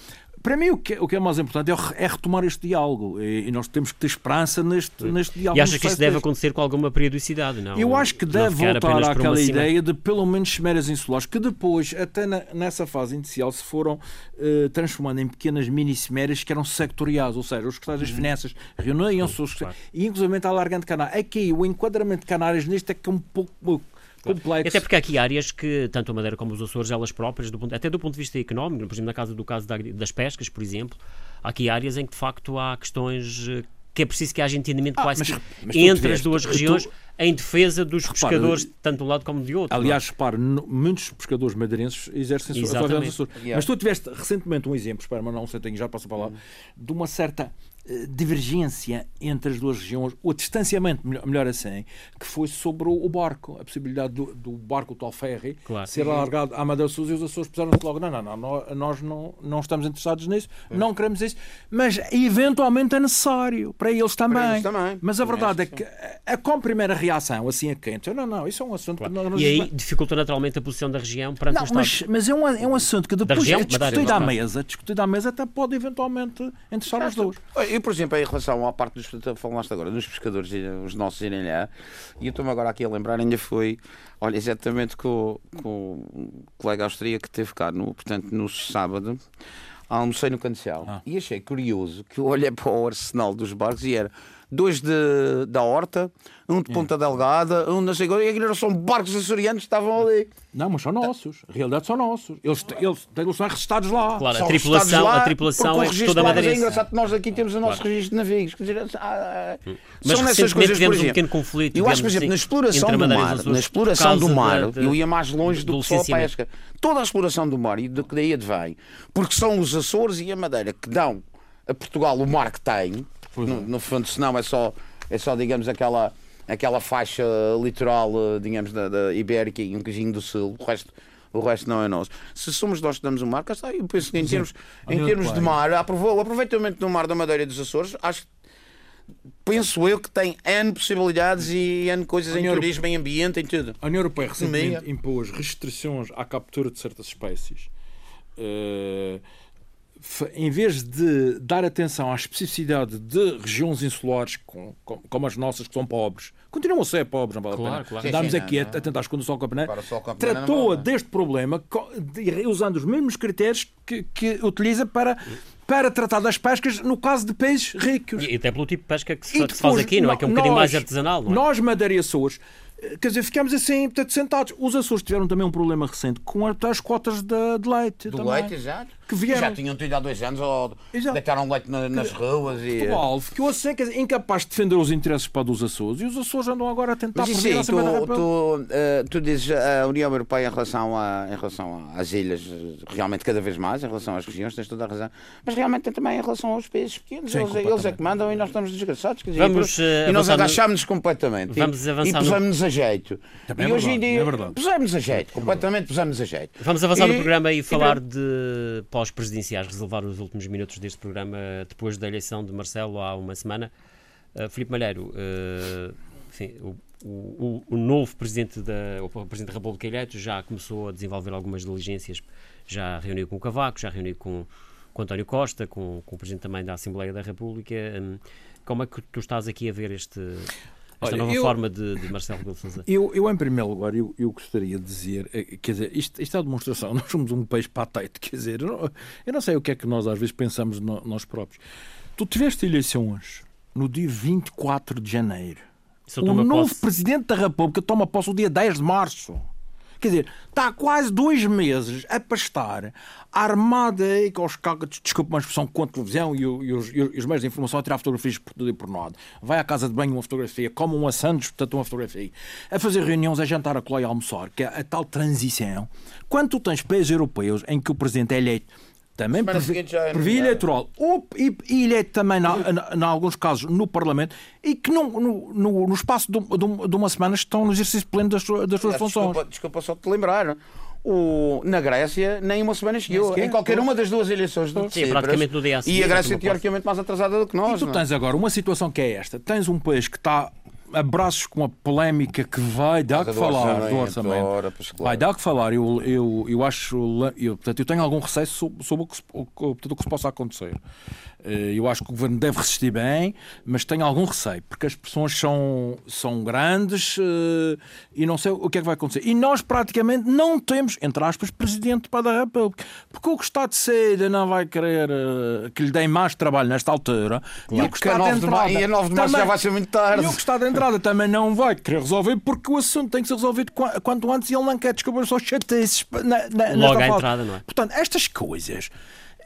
para mim, o que, o que é mais importante é, é retomar este diálogo e, nós temos que ter esperança neste, neste diálogo.
E acha que isso deve acontecer com alguma periodicidade? Não?
Eu acho que deve voltar àquela ideia de pelo menos chimeras insulares, que depois, até na, nessa fase inicial, se foram uh, transformando em pequenas mini-cimeras que eram sectoriais, ou seja, os secretários das uhum. Finanças reuniam-se, claro. e inclusive alargando Canárias. Aqui, o enquadramento de Canárias nisto é que é um pouco complexo.
Até porque há aqui áreas que, tanto a Madeira como os Açores, elas próprias, do ponto, até do ponto de vista económico, por exemplo, na casa do caso das pescas, por exemplo, há aqui áreas em que de facto há questões eh, que é preciso que haja entendimento ah, quase mas, mas entre as duas regiões, tu... em defesa dos
Repara,
pescadores, tanto de um lado como de outro.
Aliás, repare, muitos pescadores madeirenses exercem a sua
Exatamente.
Açores.
Yeah.
Mas tu tiveste recentemente um exemplo, espera, mas não sei, tenho já passo a palavra, de uma certa eh, divergência entre as duas regiões, o distanciamento, melhor, assim, que foi sobre o, barco, a possibilidade do, do barco, o tal ferry,
Claro.
ser alargado à Madeira Sul e os Açores puseram-se logo, não, não, não, nó- nós não, não estamos interessados nisso, não queremos isso, mas eventualmente é necessário para eles também.
eles também.
Mas a verdade é que a, a com primeira reação, assim a quente, não, não, isso é um assunto que nós,
E aí dificulta naturalmente a posição da região perante o
não,
Estado.
mas, mas é, um, é um assunto que depois
região,
é discutido à
claro.
mesa, discutido à mesa até pode eventualmente interessar os dois.
Eu, por exemplo, em relação à parte dos falaste agora, dos pescadores, os nossos irem lá, e eu estou-me agora aqui a lembrar, ainda foi, olha, exatamente com, com o colega austríaco que teve cá, no, portanto, no sábado, almocei no Cancel.
Ah.
E achei curioso que eu olhei para o arsenal dos barcos e era dois de, da Horta, um de Ponta Delgada, um não sei e aquilo são barcos açorianos que estavam ali.
Não, mas são nossos. A realidade são nossos. Eles, eles, eles são registados lá.
Claro, a
São
tripulação,
registados lá,
a tripulação é toda
lá, mas É engraçado que nós aqui temos o nosso registro de navios. Quer dizer, ah,
Mas
são nessas coisas, por
tivemos um
exemplo.
pequeno conflito,
Eu acho, por exemplo, na
assim,
exploração
entre a
do
Madeira
mar, na exploração do mar,
da- da-
eu ia mais longe do,
do
que só a
licenciamento.
pesca. Toda a exploração do mar e do que daí advém, porque são os Açores e a Madeira que dão a Portugal o mar que tem, no, no fundo, senão é só, é só digamos, aquela, aquela faixa litoral, eh, digamos, da, da Ibérica e um bocadinho do Sul, o resto. O resto não é nosso. Se somos nós que damos o mar, cá está. Eu penso que em termos, em termos de mar, o aproveitamento do mar da Madeira e dos Açores, acho penso eu que tem N possibilidades e N coisas em
União
turismo, em ambiente, em tudo.
A União Europeia recentemente impôs restrições à captura de certas espécies. Fa- em vez de dar atenção à especificidade de regiões insulares com- com- como as nossas, que são pobres, continuam a ser pobres, não vale
Claro,
a pena.
claro.
Andámos
Sim, sim,
aqui
não,
a,
não.
a tentar esconder o sol com a peneira.
Agora o sol com a peneira não
Tratou
vale.
deste problema de- usando os mesmos critérios que, que utiliza para, para tratar das pescas no caso de peixes ricos.
E até pelo tipo de pesca que se, que se faz
depois,
aqui, não é? Que é um bocadinho mais artesanal, não é?
Nós, Madeira e Açores, eh, quer dizer, ficamos assim, portanto, sentados. Os Açores tiveram também um problema recente com as as cotas de, de leite.
Do
também.
leite, exato.
Que vieram.
Já tinham tido há dois anos, ou
Exato.
deitaram leite na- nas ruas e.
O Alvo ficou assim, quer dizer, incapaz de defender os interesses para dos Açores e os Açores andam agora a tentar
Mas aí,
a
tu, tu, eh, tu dizes a União Europeia em relação, a, em relação às ilhas, eh, realmente cada vez mais, em relação às regiões, tens toda a razão, mas realmente tem também em relação aos países pequenos,
Sim,
eles, eles é que mandam e nós estamos desgraçados. Quer dizer,
Vamos,
e,
eh,
e nós agachámos-nos completamente
Vamos
e,
avançar
e
no-
pusemos-nos a jeito.
Também
e
é
hoje em dia
é
pusemos a jeito, completamente pusemos a jeito.
Vamos avançar no programa e, falar de pós-presidenciais, reservar os últimos minutos deste programa depois da eleição de Marcelo há uma semana. Uh, Filipe Malheiro, uh, enfim, o, o- o novo presidente da, o presidente da República eleito já começou a desenvolver algumas diligências, já reuniu com o Cavaco, já reuniu com, com António Costa, com, com o presidente também da Assembleia da República. Um, como é que tu estás aqui a ver este, esta
Olha,
nova
eu-
forma de, de Marcelo Rebelo de Sousa?
Eu, eu, em primeiro lugar, eu, eu gostaria de dizer, eh, quer dizer, isto, isto é a demonstração, nós somos um país patete, quer dizer, eu não, eu não sei o que é que nós às vezes pensamos no- nós próprios. Tu tiveste eleições no dia 24 de janeiro. O novo
posse-
Presidente da República toma posse o dia 10 de março. Quer dizer, está há quase dois meses a pastar armada aí com os cacos, desculpa uma expressão, com a televisão e, e os, e os meios de informação a tirar fotografias por tudo e por nada. Vai à casa de banho uma fotografia, come um assandos, portanto uma fotografia. A fazer reuniões, a jantar, a colar e a almoçar, que é a tal transição. Quando tu tens países europeus em que o Presidente é eleito também por,
é
via
nomeado.
eleitoral ou, e, e eleito também, em alguns casos, no Parlamento, e que no, no, no- no espaço de, de de uma semana estão no exercício pleno das, suas- das suas funções.
Desculpa, desculpa só te lembrar. O, na Grécia, nem uma semana chegou. Em qualquer uma das duas eleições do
Sim, praticamente no dia a seguir,
E a Grécia, teoricamente, mais atrasada do que nós.
E tu
não é?
tens agora uma situação que é esta: tens um país que está a braços com uma polémica que vai dar que falar do
orçamento,
orçamento.
ora, pois claro.
Vai dar que falar. Eu, eu, eu acho. Eu, portanto, eu tenho algum receio sobre, sobre o, que se, o, que- portanto, o que se possa acontecer. Eh, Eu acho que o governo deve resistir bem, mas tenho algum receio, porque as pressões são, são grandes eh, e não sei o que é que vai acontecer. E nós praticamente não temos, entre aspas, presidente para a República, porque o que está de saída não vai querer eh, que lhe deem mais trabalho nesta altura. E o que
a
está de
9 de
entrada
março- e a 9 de março
também-
já vai ser muito tarde.
E o que está de entrada também não vai querer resolver, porque o assunto tem que ser resolvido qua- quanto antes e ele não quer descobrir só chatices na, na,
Logo à entrada, não é?
Portanto, estas coisas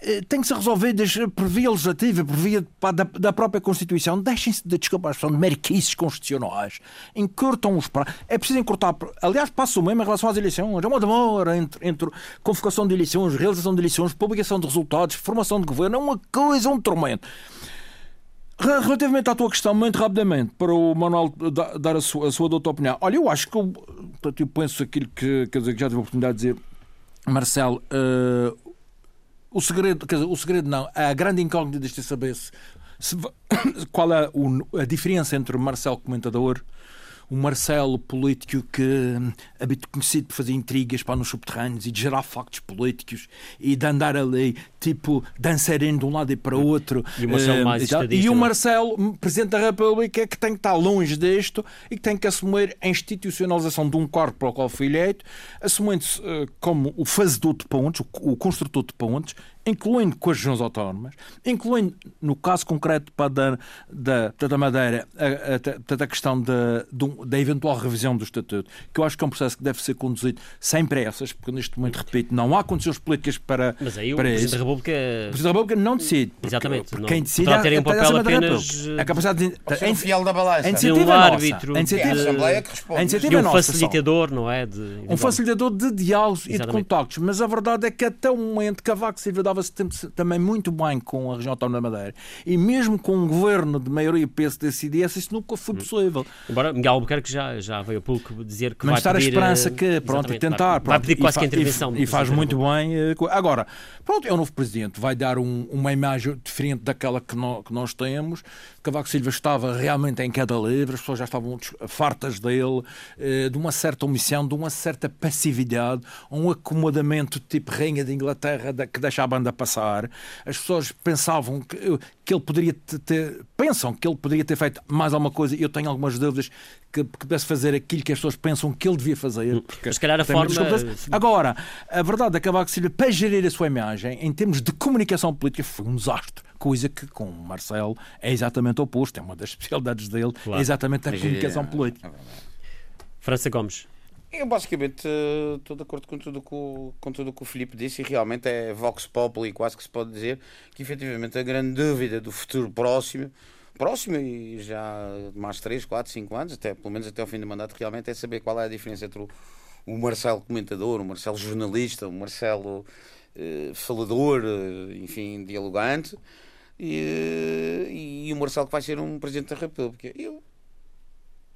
eh, têm que ser resolvidas por via legislativa, por via da, da própria Constituição. Deixem-se de, desculpa a expressão, de mariquices constitucionais. Encurtam os prazos. É preciso encurtar. Aliás, passa o mesmo em relação às eleições. É uma demora entre, entre convocação de eleições, realização de eleições, publicação de resultados, formação de governo. É uma coisa, um tormento. Relativamente à tua questão, muito rapidamente, para o Manuel dar a sua, a sua douta opinião. Olha, eu acho que eu, eu penso aquilo que, quer dizer, que já tive a oportunidade de dizer, Marcelo, uh, o segredo, quer dizer, o segredo não, a grande incógnita deste é saber se, se qual é a diferença entre Marcelo comentador o Marcelo político que hum, habito conhecido por fazer intrigas para nos subterrâneos e de gerar factos políticos e de andar ali tipo dançarino de um lado e para o outro
e o Marcelo, uh, mais
e, e o Marcelo hum, Presidente da República que tem que estar longe disto e que tem que assumir a institucionalização de um cargo para o qual foi eleito assumindo-se uh, como o fazedor de pontos o, o construtor de pontos incluindo com as regiões autónomas, incluindo, no caso concreto para da, da, da Madeira, a, a, a questão da, da eventual revisão do Estatuto, que eu acho que é um processo que deve ser conduzido sem pressas, porque neste momento, repito, não há condições políticas para.
Mas aí
o para
Presidente da República.
O Presidente da República não decide.
Porque, Exatamente. Porque
quem decide
é ter um papel apenas.
A capacidade
de. Fiel da balança.
A iniciativa
um
é nossa.
árbitro.
A iniciativa,
de... a Assembleia que responde.
A iniciativa
um
é nossa,
facilitador, não é? De,
um facilitador de diálogos e de contactos. Mas a verdade é que até o momento Cavaco Silva dava-se também muito bem com a região autónoma da Madeira e mesmo com um governo de maioria PSD-CDS isso nunca foi hum. possível.
Embora Miguel Albuquerque já, já veio a público dizer que
Mas
vai
pedir...
a
esperança que, pronto, e tentar.
Vai, vai pedir quase
que
a intervenção.
E, e faz muito bem. Eh, agora, pronto, é o novo presidente, vai dar um, uma imagem diferente daquela que, no, que nós temos. Cavaco Silva estava realmente em queda livre, as pessoas já estavam fartas dele, eh, de uma certa omissão, de uma certa passividade, um acomodamento tipo Rainha de Inglaterra que deixa a banda passar. As pessoas pensavam que, que ele poderia ter, pensam que ele poderia ter feito mais alguma coisa, e eu tenho algumas dúvidas que, que pudesse fazer aquilo que as pessoas pensam que ele devia fazer.
Hum, porque, Mas se calhar a forma...
Agora, a verdade é que Cavaco Silva, para gerir a sua imagem, em termos de comunicação política, foi um desastre. Coisa que com o Marcelo é exatamente oposto. É uma das especialidades dele, claro. é exatamente a comunicação política.
França Gomes.
Eu basicamente estou de acordo com tudo com, com tudo que o Filipe disse e realmente é Vox Populi, quase que se pode dizer que efetivamente a grande dúvida do futuro próximo, próximo e já mais 3, 4, 5 anos, até, pelo menos até o fim do mandato, realmente é saber qual é a diferença entre o, o Marcelo comentador, o Marcelo jornalista, o Marcelo eh, falador, eh, enfim, dialogante e, e o Marcelo que vai ser um Presidente da República. Eu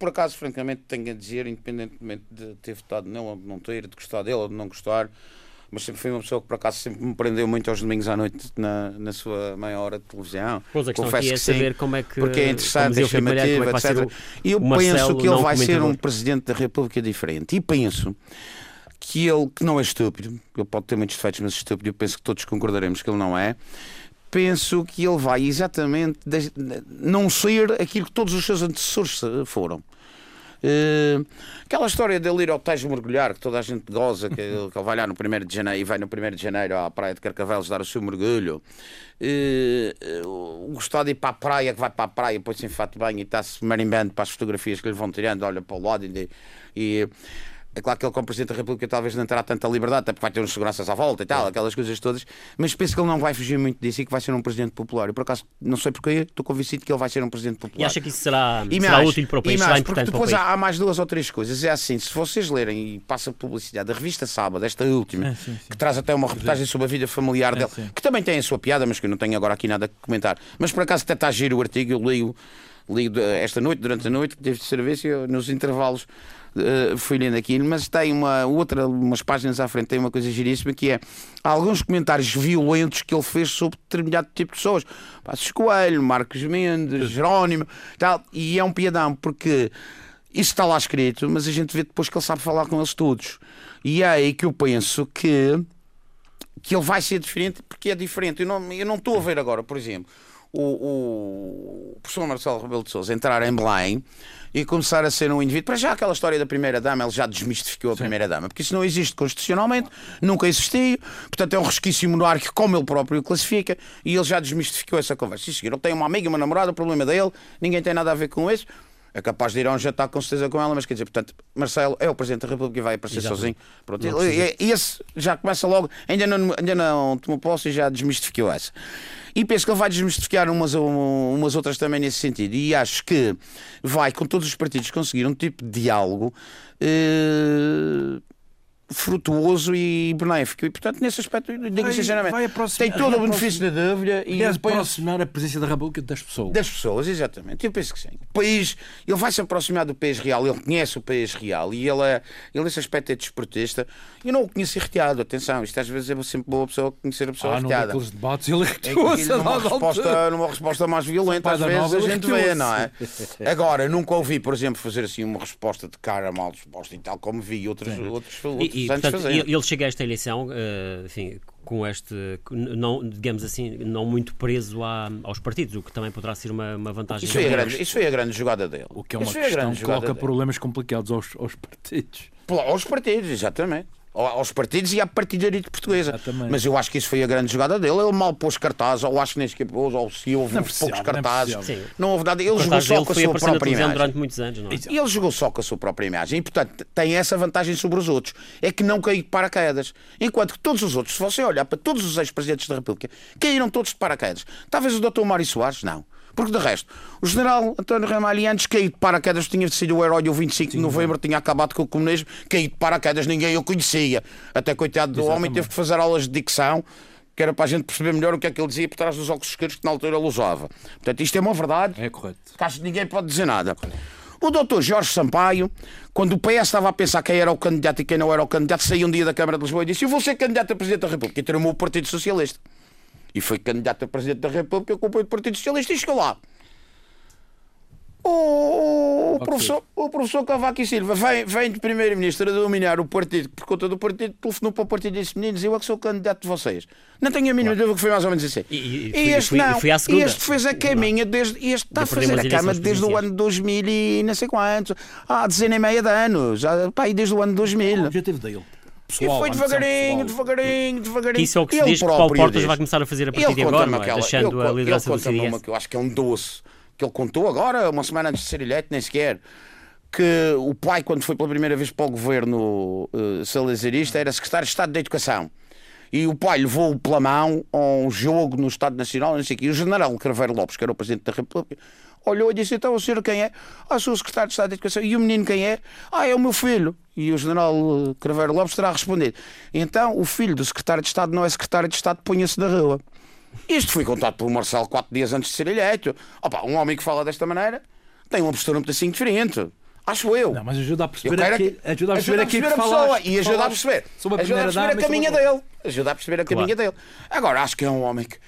por acaso, francamente, tenho a dizer, independentemente de ter votado nele ou de não ter, de gostar dele ou de não gostar, mas sempre foi uma pessoa que por acaso sempre me prendeu muito aos domingos à noite na, na sua meia hora de televisão.
Pois a questão Confesso aqui é saber sim, como é que
porque é interessante, é chamativo, é etc. E eu penso que ele vai ser um presidente da República diferente. E penso que ele, que não é estúpido, ele pode ter muitos defeitos, mas estúpido, eu penso que todos concordaremos que ele não é penso que ele vai exatamente não ser aquilo que todos os seus antecessores foram. Uh, aquela história dele ir ao Tejo mergulhar, que toda a gente goza, que, que ele vai lá no 1 de janeiro e vai no 1 de janeiro à praia de Carcavelos dar o seu mergulho. Uh, uh, gostar de ir para a praia, que vai para a praia, põe-se em fato bem e está-se marimbando para as fotografias que lhe vão tirando, olha para o lado e, e é claro que ele, como Presidente da República, talvez não terá tanta liberdade, até porque vai ter uns seguranças à volta e tal, aquelas coisas todas, mas penso que ele não vai fugir muito disso e que vai ser um Presidente popular. E por acaso, não sei porque, estou convencido que ele vai ser um Presidente popular.
E acha que isso será, e será mais, útil para o país?
E
mais,
porque depois há, há, mais duas ou três coisas. É assim, se vocês lerem e passa publicidade da revista Sábado, esta última, é, sim, sim. que traz até uma reportagem sobre a vida familiar é, dele, sim. que também tem a sua piada, mas que eu não tenho agora aqui nada a comentar. Mas por acaso até está a giro o artigo, eu leio, leio esta noite, durante a noite, de serviço, nos intervalos uh, fui lendo aquilo, mas tem uma outra, umas páginas à frente, tem uma coisa giríssima que é alguns comentários violentos que ele fez sobre determinado tipo de pessoas. Passos Coelho, Marcos Mendes, Jerónimo, tal, e é um piadão, porque isso está lá escrito, mas a gente vê depois que ele sabe falar com eles todos. E é aí que eu penso que, que ele vai ser diferente, porque é diferente. Eu não, eu não estou a ver agora, por exemplo, o, o professor Marcelo Rebelo de Sousa entrar em Belém e começar a ser um indivíduo. Para já, aquela história da primeira-dama, ele já desmistificou a primeira-dama, porque isso não existe constitucionalmente, nunca existiu, portanto é um resquício monárquico, como ele próprio classifica, e ele já desmistificou essa conversa. Sim, seguir, ele tem uma amiga, uma namorada, o problema dele, ninguém tem nada a ver com isso. É capaz de ir a um jantar com certeza com ela, mas quer dizer, portanto, Marcelo é o Presidente da República e vai aparecer
Exatamente.
sozinho. Pronto,
precisa.
e esse já começa logo, ainda não, ainda não tomou posse e já desmistificou essa. E penso que ele vai desmistificar umas, umas outras também nesse sentido. E acho que vai, com todos os partidos, conseguir um tipo de diálogo eh, frutuoso e benéfico. E, portanto, nesse aspecto, digo
Vai-
sinceramente,
vai
tem todo o benefício da dúvida e depois
aproximar a presença da República das pessoas.
das pessoas, exatamente. Eu penso que sim. O país, ele vai se aproximar do país real, ele conhece o país real e ele, é, ele nesse aspecto é desportista. Eu não o conheço irreteado, atenção, isto às vezes é sempre boa pessoa conhecer a pessoa
Ah,
irreteada.
daqueles debates ele
É
a
numa resposta, numa resposta mais violenta, às vezes a gente vê, não é? Agora, nunca ouvi, por exemplo, fazer assim uma resposta de cara mal disposta e tal, como vi outros, outros, outros
E, portanto,
fazer.
ele ele chega a esta eleição, eh, enfim, com este, não, digamos assim, não muito preso à- aos partidos, o que também poderá ser uma, uma vantagem.
Isso foi, a grande, isso foi a grande jogada dele.
O que é uma
Isso foi a
questão
grande
que
jogada
coloca
dele.
problemas complicados aos, aos partidos.
Aos partidos, exatamente. Ao- Aos partidos e à partidarite portuguesa.
Exatamente.
Mas eu acho que isso foi a grande jogada dele. Ele mal pôs cartazes, ou acho que nem sequer pôs, ou se houve
Não
poucos
precisava, não
cartazes.
precisava.
Sim.
Não houve nada. Ele
O
jogou só com a sua própria imagem.
durante muitos anos, não é?
E ele jogou só com a sua própria imagem. E, portanto, tem essa vantagem sobre os outros. É que não caiu de paraquedas. Enquanto que todos os outros, se você olhar para todos os ex-presidentes da República, caíram todos de paraquedas. Talvez o Dr. Mário Soares, não. Porque, de resto, o general António Ramalho antes caiu de paraquedas, tinha sido o herói do 25 de novembro, tinha acabado com o comunismo, caiu de paraquedas, ninguém o conhecia. Até coitado do homem teve que fazer aulas de dicção que era para a gente perceber melhor o que é que ele dizia por trás dos óculos escuros que na altura ele usava. Portanto, isto é uma verdade
É correto.
acho que ninguém pode dizer nada. O doutor Jorge Sampaio, quando o PS estava a pensar quem era o candidato e quem não era o candidato, saiu um dia da Câmara de Lisboa e disse: Eu vou ser candidato a Presidente da República. E tramou o Partido Socialista. E foi candidato a Presidente da República com o apoio do Partido Socialista e chegou lá. O, o professor, o professor Cavaco e Silva vem, vem de Primeiro-Ministro a dominar o partido por conta do partido, telefonou para o partido e disse: Meninos, eu é que sou o candidato de vocês. Não tenho a mínima dúvida que foi mais ou menos assim.
E- e-
E este
fui-
não.
segunda.
Este fez a caminha desde. Este está a fazer a cama desde o ano 2000 e não sei quantos. Há dezena e meia de anos. Já, pá, desde o ano 2000.
O objetivo dele.
E
Pessoal,
foi
ambição
devagarinho, devagarinho, devagarinho.
Que isso é o que se
Ele
diz que Paulo
próprio
Portas
diz.
vai começar a fazer a partir
Ele
de agora, não é?
aquela-
deixando
ele-
a liderança
ele
do
conta-me uma
CDS.
que eu acho que é um doce, que ele contou agora, uma semana antes de ser eleito, nem sequer, que o pai, quando foi pela primeira vez para o governo uh, salazarista, era secretário de Estado da Educação. E o pai levou-o pela mão a um jogo no Estado Nacional, não sei o quê. E o general Craveiro Lopes, que era o Presidente da República, olhou e disse: Então, o senhor quem é? Ah, sou o secretário de Estado da Educação. E o menino quem é? Ah, é o meu filho. E o general uh, Craveiro Lopes terá respondido: Então, o filho do secretário de Estado não é secretário de Estado, ponha-se na rua. Isto foi contado pelo Marcelo quatro dias antes de ser eleito. Opa, um homem que fala desta maneira tem uma postura um bocadinho diferente. Acho eu.
Não, mas ajuda a perceber
quero
aqui,
é que-
ajuda a perceber aqui
a
que
pessoa
falaste,
e ajuda a perceber.
a
ajuda a perceber a caminha
a-
dele. Ajuda a perceber a caminha dele. Agora, acho que é um homem que eh,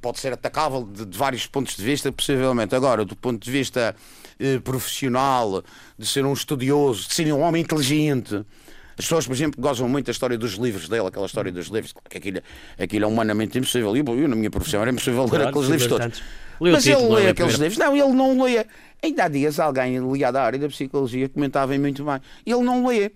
pode ser atacável de, de vários pontos de vista, possivelmente. Agora, do ponto de vista eh, profissional, de ser um estudioso, de ser um homem inteligente. As pessoas, por exemplo, gozam muito da história dos livros dele, aquela história dos livros, que aquilo, aquilo é humanamente impossível. E eu, na minha profissão, era impossível ler
Claro,
aqueles livros todos.
tantos. O
Mas
título,
ele
não
lê aqueles
primeira-
livros. Não, ele não lê. Ainda há dias alguém ligado à área da psicologia comentava muito bem. Ele não lê.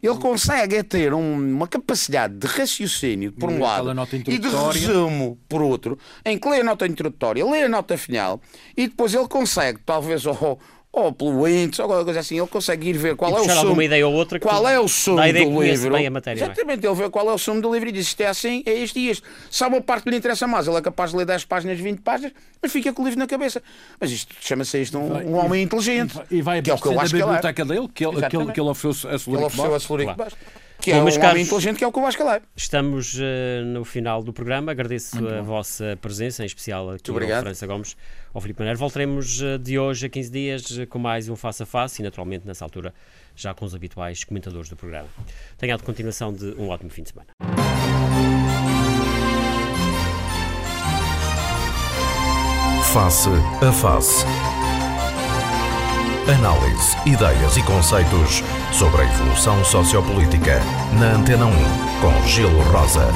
Ele consegue é ter um- uma capacidade de raciocínio, por um
lê
lado, e de resumo, por outro, em que lê a nota introdutória, lê a nota final, e depois ele consegue, talvez, ou, ou pelo índice, ou alguma coisa assim, ele consegue ir ver qual
E
é o sumo.
alguma ideia ou outra
qual é o sumo
a ideia
do livro.
bem a matéria, é?
Exatamente, ele vê qual é o sumo do livro e diz isto é assim, é isto e isto. Há uma parte que lhe interessa mais, ele é capaz de ler 10 páginas, 20 páginas, mas fica com o livro na cabeça. Mas isto chama-se isto um,
Vai-
um homem inteligente.
E vai
que é o que eu acho que ele é.
biblioteca dele, que ele, que ele, que ele ofereceu a
Ele
Celurico
ofereceu a
Bastos.
Que
Bom,
é um
caros-
inteligente que é o que eu acho que ele é.
Estamos eh, no final do programa. Agradeço a vossa presença, em especial aqui ao. França Gomes, ao Filipe Maneiro. Voltaremos eh, de hoje a 15 dias eh, com mais um Face a Face e, naturalmente, nessa altura, já com os habituais comentadores do programa. Tenha a continuação de um ótimo fim de semana.
Face a Face. Análise, ideias e conceitos sobre a evolução sociopolítica. Na Antena 1, com Gelo Rosa.